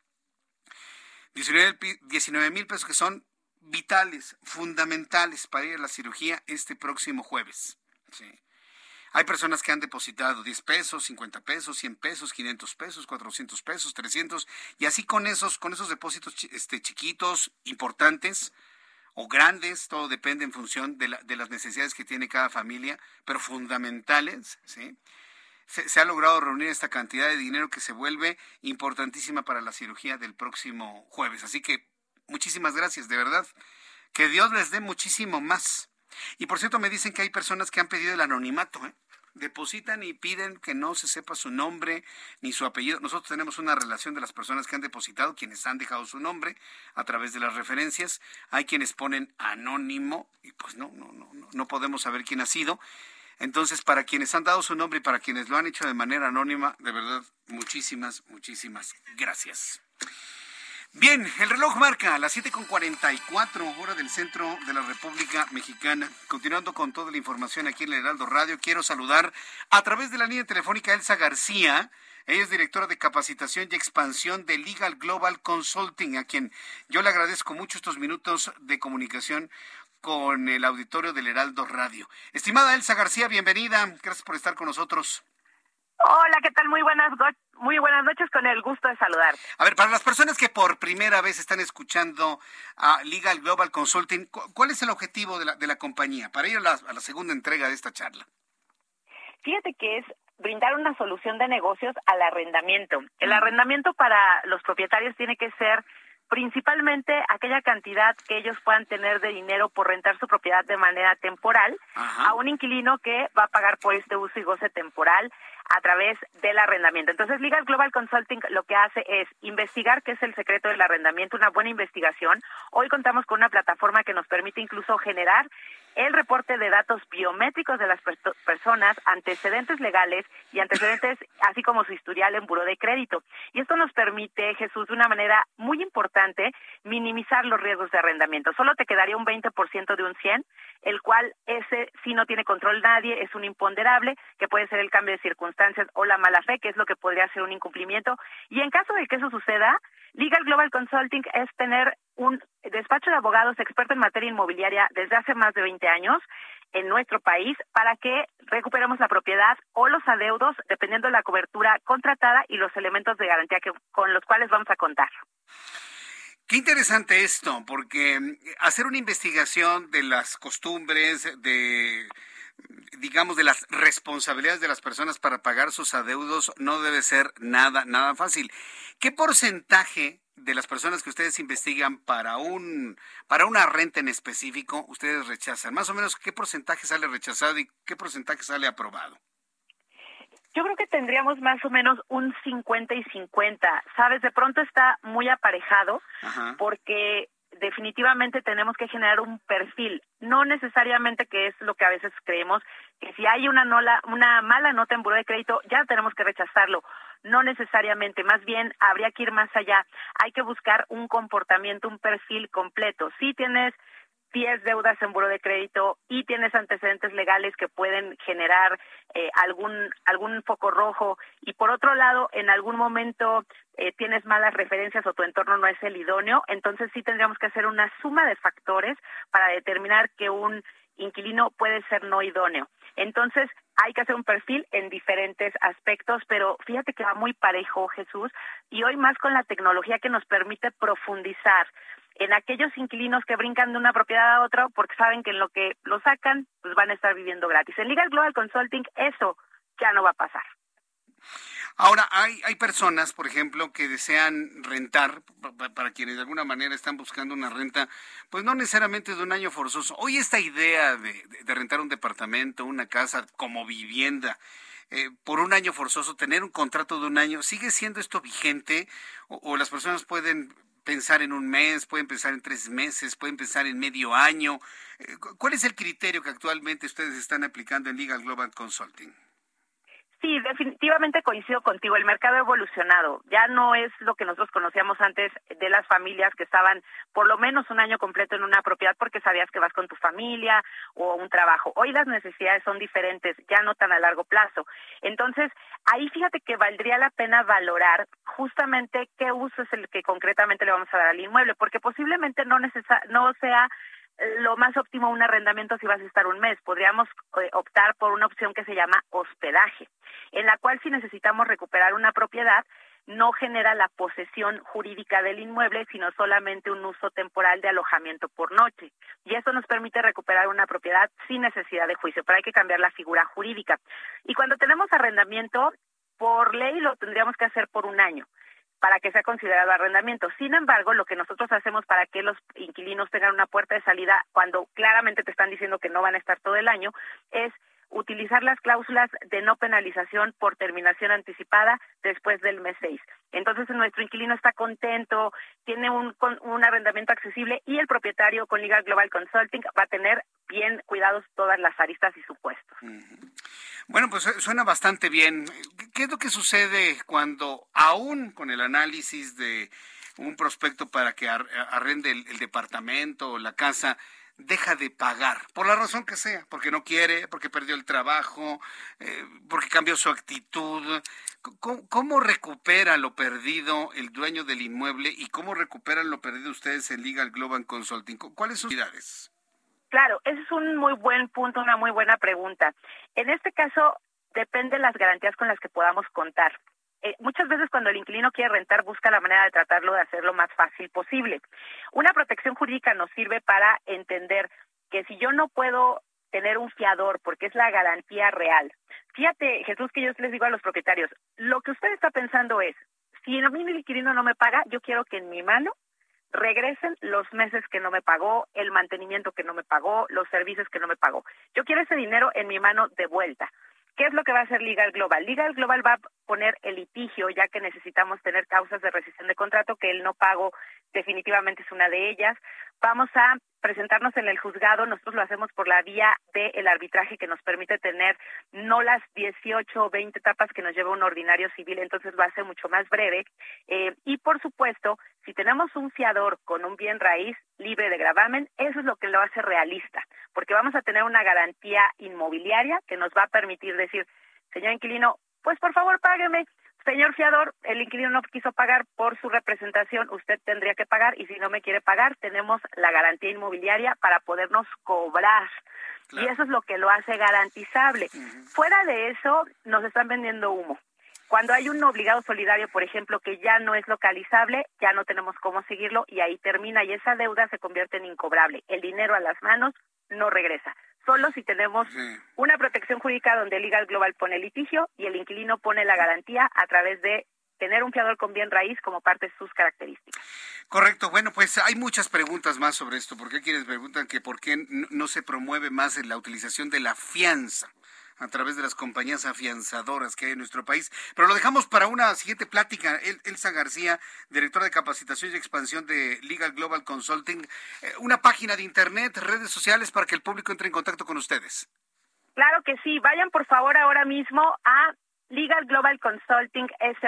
19 mil pesos que son vitales, fundamentales para ir a la cirugía este próximo jueves. ¿sí? Hay personas que han depositado 10 pesos, 50 pesos, 100 pesos, 500 pesos, 400 pesos, 300 y así con esos con esos depósitos este chiquitos, importantes o grandes, todo depende en función de, de las necesidades que tiene cada familia, pero fundamentales, ¿sí? Se, ha logrado reunir esta cantidad de dinero que se vuelve importantísima para la cirugía del próximo jueves. Así que muchísimas gracias, de verdad. Que Dios les dé muchísimo más. Y por cierto, me dicen que hay personas que han pedido el anonimato, ¿eh? depositan y piden que no se sepa su nombre ni su apellido. Nosotros tenemos una relación de las personas que han depositado, quienes han dejado su nombre a través de las referencias. Hay quienes ponen anónimo y pues no, no, no, no podemos saber quién ha sido. Entonces, para quienes han dado su nombre y para quienes lo han hecho de manera anónima, de verdad, muchísimas, muchísimas gracias. Bien, el reloj marca a las 7.44 hora del centro de la República Mexicana. Continuando con toda la información aquí en el Heraldo Radio, quiero saludar a través de la línea telefónica Elsa García. Ella es directora de capacitación y expansión de Legal Global Consulting, a quien yo le agradezco mucho estos minutos de comunicación con el auditorio del Heraldo Radio. Estimada Elsa García, bienvenida. Gracias por estar con nosotros. Hola, ¿qué tal? Muy buenas, muy buenas noches, con el gusto de saludar. A ver, para las personas que por primera vez están escuchando a Legal Global Consulting, ¿cuál es el objetivo de la, de la compañía para ir a la, a la segunda entrega de esta charla? Fíjate que es brindar una solución de negocios al arrendamiento. El arrendamiento para los propietarios tiene que ser principalmente aquella cantidad que ellos puedan tener de dinero por rentar su propiedad de manera temporal a un inquilino que va a pagar por este uso y goce temporal a través del arrendamiento. Entonces, Legal Global Consulting lo que hace es investigar qué es el secreto del arrendamiento, una buena investigación. Hoy contamos con una plataforma que nos permite incluso generar el reporte de datos biométricos de las personas, antecedentes legales y antecedentes, así como su historial en buro de crédito. Y esto nos permite, Jesús, de una manera muy importante, minimizar los riesgos de arrendamiento. Solo te quedaría un 20% de un 100, el cual ese si no tiene control nadie, es un imponderable, que puede ser el cambio de circunstancias o la mala fe, que es lo que podría ser un incumplimiento. Y en caso de que eso suceda, Legal Global Consulting es tener un despacho de abogados experto en materia inmobiliaria desde hace más de 20 años en nuestro país para que recuperemos la propiedad o los adeudos dependiendo de la cobertura contratada y los elementos de garantía que, con los cuales vamos a contar. Qué interesante esto, porque hacer una investigación de las costumbres, de digamos, de las responsabilidades de las personas para pagar sus adeudos no debe ser nada, nada fácil. ¿Qué porcentaje de las personas que ustedes investigan para un para una renta en específico ustedes rechazan? Más o menos qué porcentaje sale rechazado y qué porcentaje sale aprobado? Yo creo que tendríamos más o menos un 50 y 50. Sabes, de pronto está muy aparejado porque definitivamente tenemos que generar un perfil, no necesariamente que es lo que a veces creemos, que si hay una, nola, una mala nota en buro de crédito, ya tenemos que rechazarlo. No necesariamente, más bien habría que ir más allá. Hay que buscar un comportamiento, un perfil completo. Si tienes 10 deudas en buro de crédito y tienes antecedentes legales que pueden generar eh, algún algún foco rojo y por otro lado en algún momento eh, tienes malas referencias o tu entorno no es el idóneo, entonces sí tendríamos que hacer una suma de factores para determinar que un inquilino puede ser no idóneo. Entonces, hay que hacer un perfil en diferentes aspectos, pero fíjate que va muy parejo, Jesús, y hoy más con la tecnología que nos permite profundizar en aquellos inquilinos que brincan de una propiedad a otra porque saben que en lo que lo sacan, pues van a estar viviendo gratis. En Legal Global Consulting eso ya no va a pasar. Ahora, hay, hay personas, por ejemplo, que desean rentar, para quienes de alguna manera están buscando una renta, pues no necesariamente de un año forzoso. Hoy esta idea de, rentar un departamento, una casa como vivienda, eh, por un año forzoso, tener un contrato de un año, ¿sigue siendo esto vigente? o las personas pueden pensar en un mes, pueden pensar en tres meses, pueden pensar en medio año. Eh, ¿Cuál es el criterio que actualmente ustedes están aplicando en Legal Global Consulting? Sí, definitivamente coincido contigo. El mercado ha evolucionado. Ya no es lo que nosotros conocíamos antes de las familias que estaban por lo menos un año completo en una propiedad porque sabías que vas con tu familia o un trabajo. Hoy las necesidades son diferentes, ya no tan a largo plazo. Entonces, ahí fíjate que valdría la pena valorar justamente qué uso es el que concretamente le vamos a dar al inmueble, porque posiblemente no, no sea lo más óptimo un arrendamiento si vas a estar un mes. Podríamos eh, optar por una opción que se llama hospedaje, en la cual si necesitamos recuperar una propiedad, no genera la posesión jurídica del inmueble, sino solamente un uso temporal de alojamiento por noche. Y eso nos permite recuperar una propiedad sin necesidad de juicio, pero hay que cambiar la figura jurídica. Y cuando tenemos arrendamiento, por ley lo tendríamos que hacer por un año para que sea considerado arrendamiento. Sin embargo, lo que nosotros hacemos para que los inquilinos tengan una puerta de salida cuando claramente te están diciendo que no van a estar todo el año es utilizar las cláusulas de no penalización por terminación anticipada después del mes 6. Entonces, nuestro inquilino está contento, tiene un, un arrendamiento accesible y el propietario con Liga Global Consulting va a tener bien cuidados todas las aristas y supuestos. Bueno, pues eh, suena bastante bien. ¿Qué es lo que sucede cuando, aún con el análisis de un prospecto para que arrende el departamento o la casa, deja de pagar, por la razón que sea, porque no quiere, porque perdió el trabajo, eh, porque cambió su actitud. ¿Cómo, recupera lo perdido el dueño del inmueble y cómo recuperan lo perdido ustedes en Legal Global Consulting? ¿Cuáles son sus unidades? Claro, ese es un muy buen punto, una muy buena pregunta. En este caso, depende de las garantías con las que podamos contar. Eh, muchas veces cuando el inquilino quiere rentar busca la manera de tratarlo de hacerlo lo más fácil posible. Una protección jurídica nos sirve para entender que si yo no puedo tener un fiador porque es la garantía real. Fíjate, Jesús, que yo les digo a los propietarios, lo que usted está pensando es, si a mí el inquilino no me paga, yo quiero que en mi mano regresen los meses que no me pagó, el mantenimiento que no me pagó, los servicios que no me pagó. Yo quiero ese dinero en mi mano de vuelta. ¿Qué es lo que va a hacer Legal Global? Legal Global va a poner el litigio, ya que necesitamos tener causas de rescisión de contrato, que el no pago definitivamente es una de ellas. Vamos a presentarnos en el juzgado, nosotros lo hacemos por la vía del arbitraje que nos permite tener no las 18 o 20 etapas que nos lleva un ordinario civil, entonces a ser mucho más breve. Eh, y por supuesto, si tenemos un fiador con un bien raíz libre de gravamen, eso es lo que lo hace realista, porque vamos a tener una garantía inmobiliaria que nos va a permitir decir, señor inquilino, pues por favor págueme, Señor fiador, el inquilino no quiso pagar por su representación, usted tendría que pagar y si no me quiere pagar, tenemos la garantía inmobiliaria para podernos cobrar. Y eso es lo que lo hace garantizable. Fuera de eso, nos están vendiendo humo. Cuando hay un obligado solidario, por ejemplo, que ya no es localizable, ya no tenemos cómo seguirlo y ahí termina y esa deuda se convierte en incobrable. El dinero a las manos no regresa solo si tenemos una protección jurídica donde el Legal Global pone litigio y el inquilino pone la garantía a través de tener un fiador con bien raíz como parte de sus características. Correcto. Bueno, pues hay muchas preguntas más sobre esto. ¿Por qué quienes preguntan que por qué no se promueve más la utilización de la fianza? A través de las compañías afianzadoras que hay en nuestro país. Pero lo dejamos para una siguiente plática. Elsa García, directora de capacitación y expansión de Legal Global Consulting. Eh, una página de internet, redes sociales para que el público entre en contacto con ustedes. Claro que sí. Vayan por favor ahora mismo a Legal Global Consulting S.C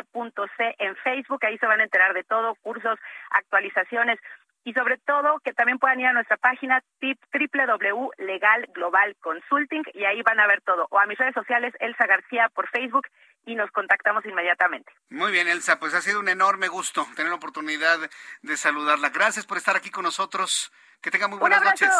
en Facebook. Ahí se van a enterar de todo, cursos, actualizaciones y sobre todo que también puedan ir a nuestra página www.legal Global Consulting y ahí van a ver todo. O a mis redes sociales, Elsa García por Facebook y nos contactamos inmediatamente. Muy bien, Elsa, pues ha sido un enorme gusto tener la oportunidad de saludarla. Gracias por estar aquí con nosotros. Que tenga muy buenas noches.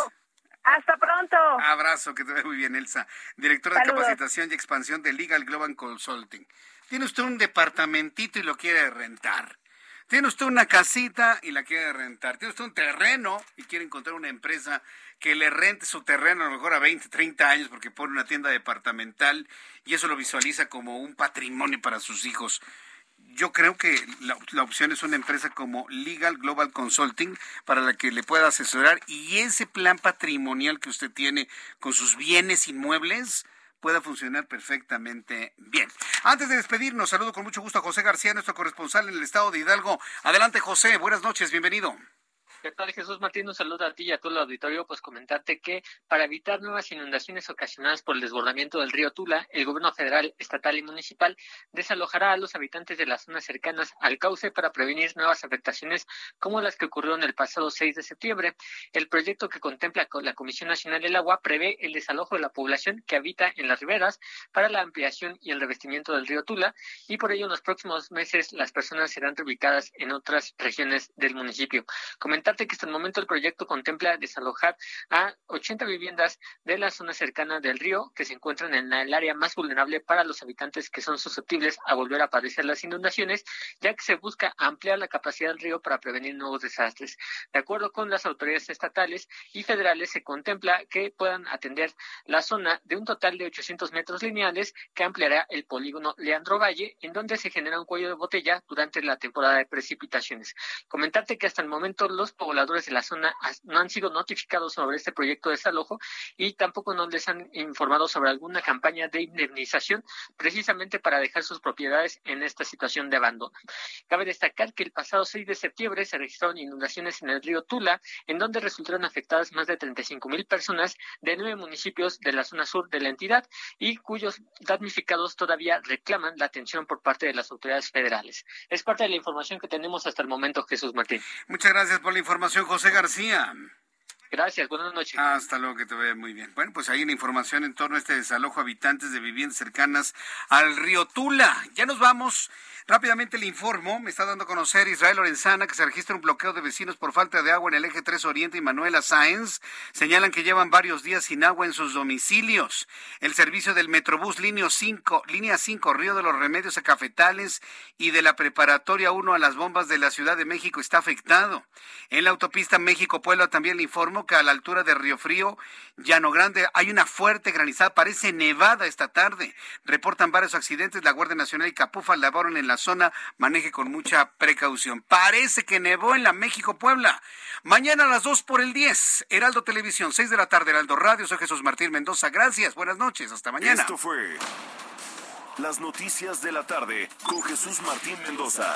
Hasta pronto. Abrazo, que te vea muy bien, Elsa, directora de capacitación y expansión de Legal Global Consulting. Tiene usted un departamentito y lo quiere rentar. Tiene usted una casita y la quiere rentar. Tiene usted un terreno y quiere encontrar una empresa que le rente su terreno a lo mejor a 20, 30 años porque pone una tienda departamental y eso lo visualiza como un patrimonio para sus hijos. Yo creo que la, opción es una empresa como Legal Global Consulting para la que le pueda asesorar y ese plan patrimonial que usted tiene con sus bienes inmuebles pueda funcionar perfectamente bien. Antes de despedirnos, saludo con mucho gusto a José García, nuestro corresponsal en el estado de Hidalgo. Adelante, José, buenas noches, bienvenido. ¿Qué Jesús Martín? Un saludo a ti y a todo el auditorio. Pues comentarte que para evitar nuevas inundaciones ocasionadas por el desbordamiento del río Tula, el gobierno federal, estatal y municipal desalojará a los habitantes de las zonas cercanas al cauce para prevenir nuevas afectaciones como las que ocurrieron el pasado 6 de septiembre. El proyecto que contempla la Comisión Nacional del Agua prevé el desalojo de la población que habita en las riberas para la ampliación y el revestimiento del río Tula y por ello en los próximos meses las personas serán reubicadas en otras regiones del municipio. Comentar que hasta el momento el proyecto contempla desalojar a 80 viviendas de la zona cercana del río que se encuentran en el área más vulnerable para los habitantes que son susceptibles a volver a padecer las inundaciones, ya que se busca ampliar la capacidad del río para prevenir nuevos desastres. De acuerdo con las autoridades estatales y federales, se contempla que puedan atender la zona de un total de 800 metros lineales que ampliará el polígono Leandro Valle, en donde se genera un cuello de botella durante la temporada de precipitaciones. Comentarte que hasta el momento los pobladores de la zona no han sido notificados sobre este proyecto de desalojo y tampoco no les han informado sobre alguna campaña de indemnización precisamente para dejar sus propiedades en esta situación de abandono. Cabe destacar que el pasado 6 de septiembre se registraron inundaciones en el río Tula, en donde resultaron afectadas más de 35 mil personas de nueve municipios de la zona sur de la entidad y cuyos damnificados todavía reclaman la atención por parte de las autoridades federales. Es parte de la información que tenemos hasta el momento, Jesús Martín. Muchas gracias por la información información, José García. Gracias, buenas noches. Hasta luego, que te vea muy bien. Bueno, pues ahí la información en torno a este desalojo habitantes de viviendas cercanas al río Tula. Ya nos vamos. Rápidamente le informo, me está dando a conocer Israel Lorenzana que se registra un bloqueo de vecinos por falta de agua en el eje 3 Oriente y Manuela Sáenz. Señalan que llevan varios días sin agua en sus domicilios. El servicio del Metrobús línea 5, línea 5 Río de los Remedios a Cafetales y de la Preparatoria 1 a las bombas de la Ciudad de México está afectado. En la autopista México-Puebla también le informo a la altura de Río Frío, Llano Grande, hay una fuerte granizada, parece nevada esta tarde. Reportan varios accidentes, la Guardia Nacional y Capufa laboran en la zona, maneje con mucha precaución. Parece que nevó en la México-Puebla. Mañana a las 2 por el 10, Heraldo Televisión, 6 de la tarde, Heraldo Radio. Soy Jesús Martín Mendoza. Gracias, buenas noches, hasta mañana. Esto fue las noticias de la tarde con Jesús Martín Mendoza.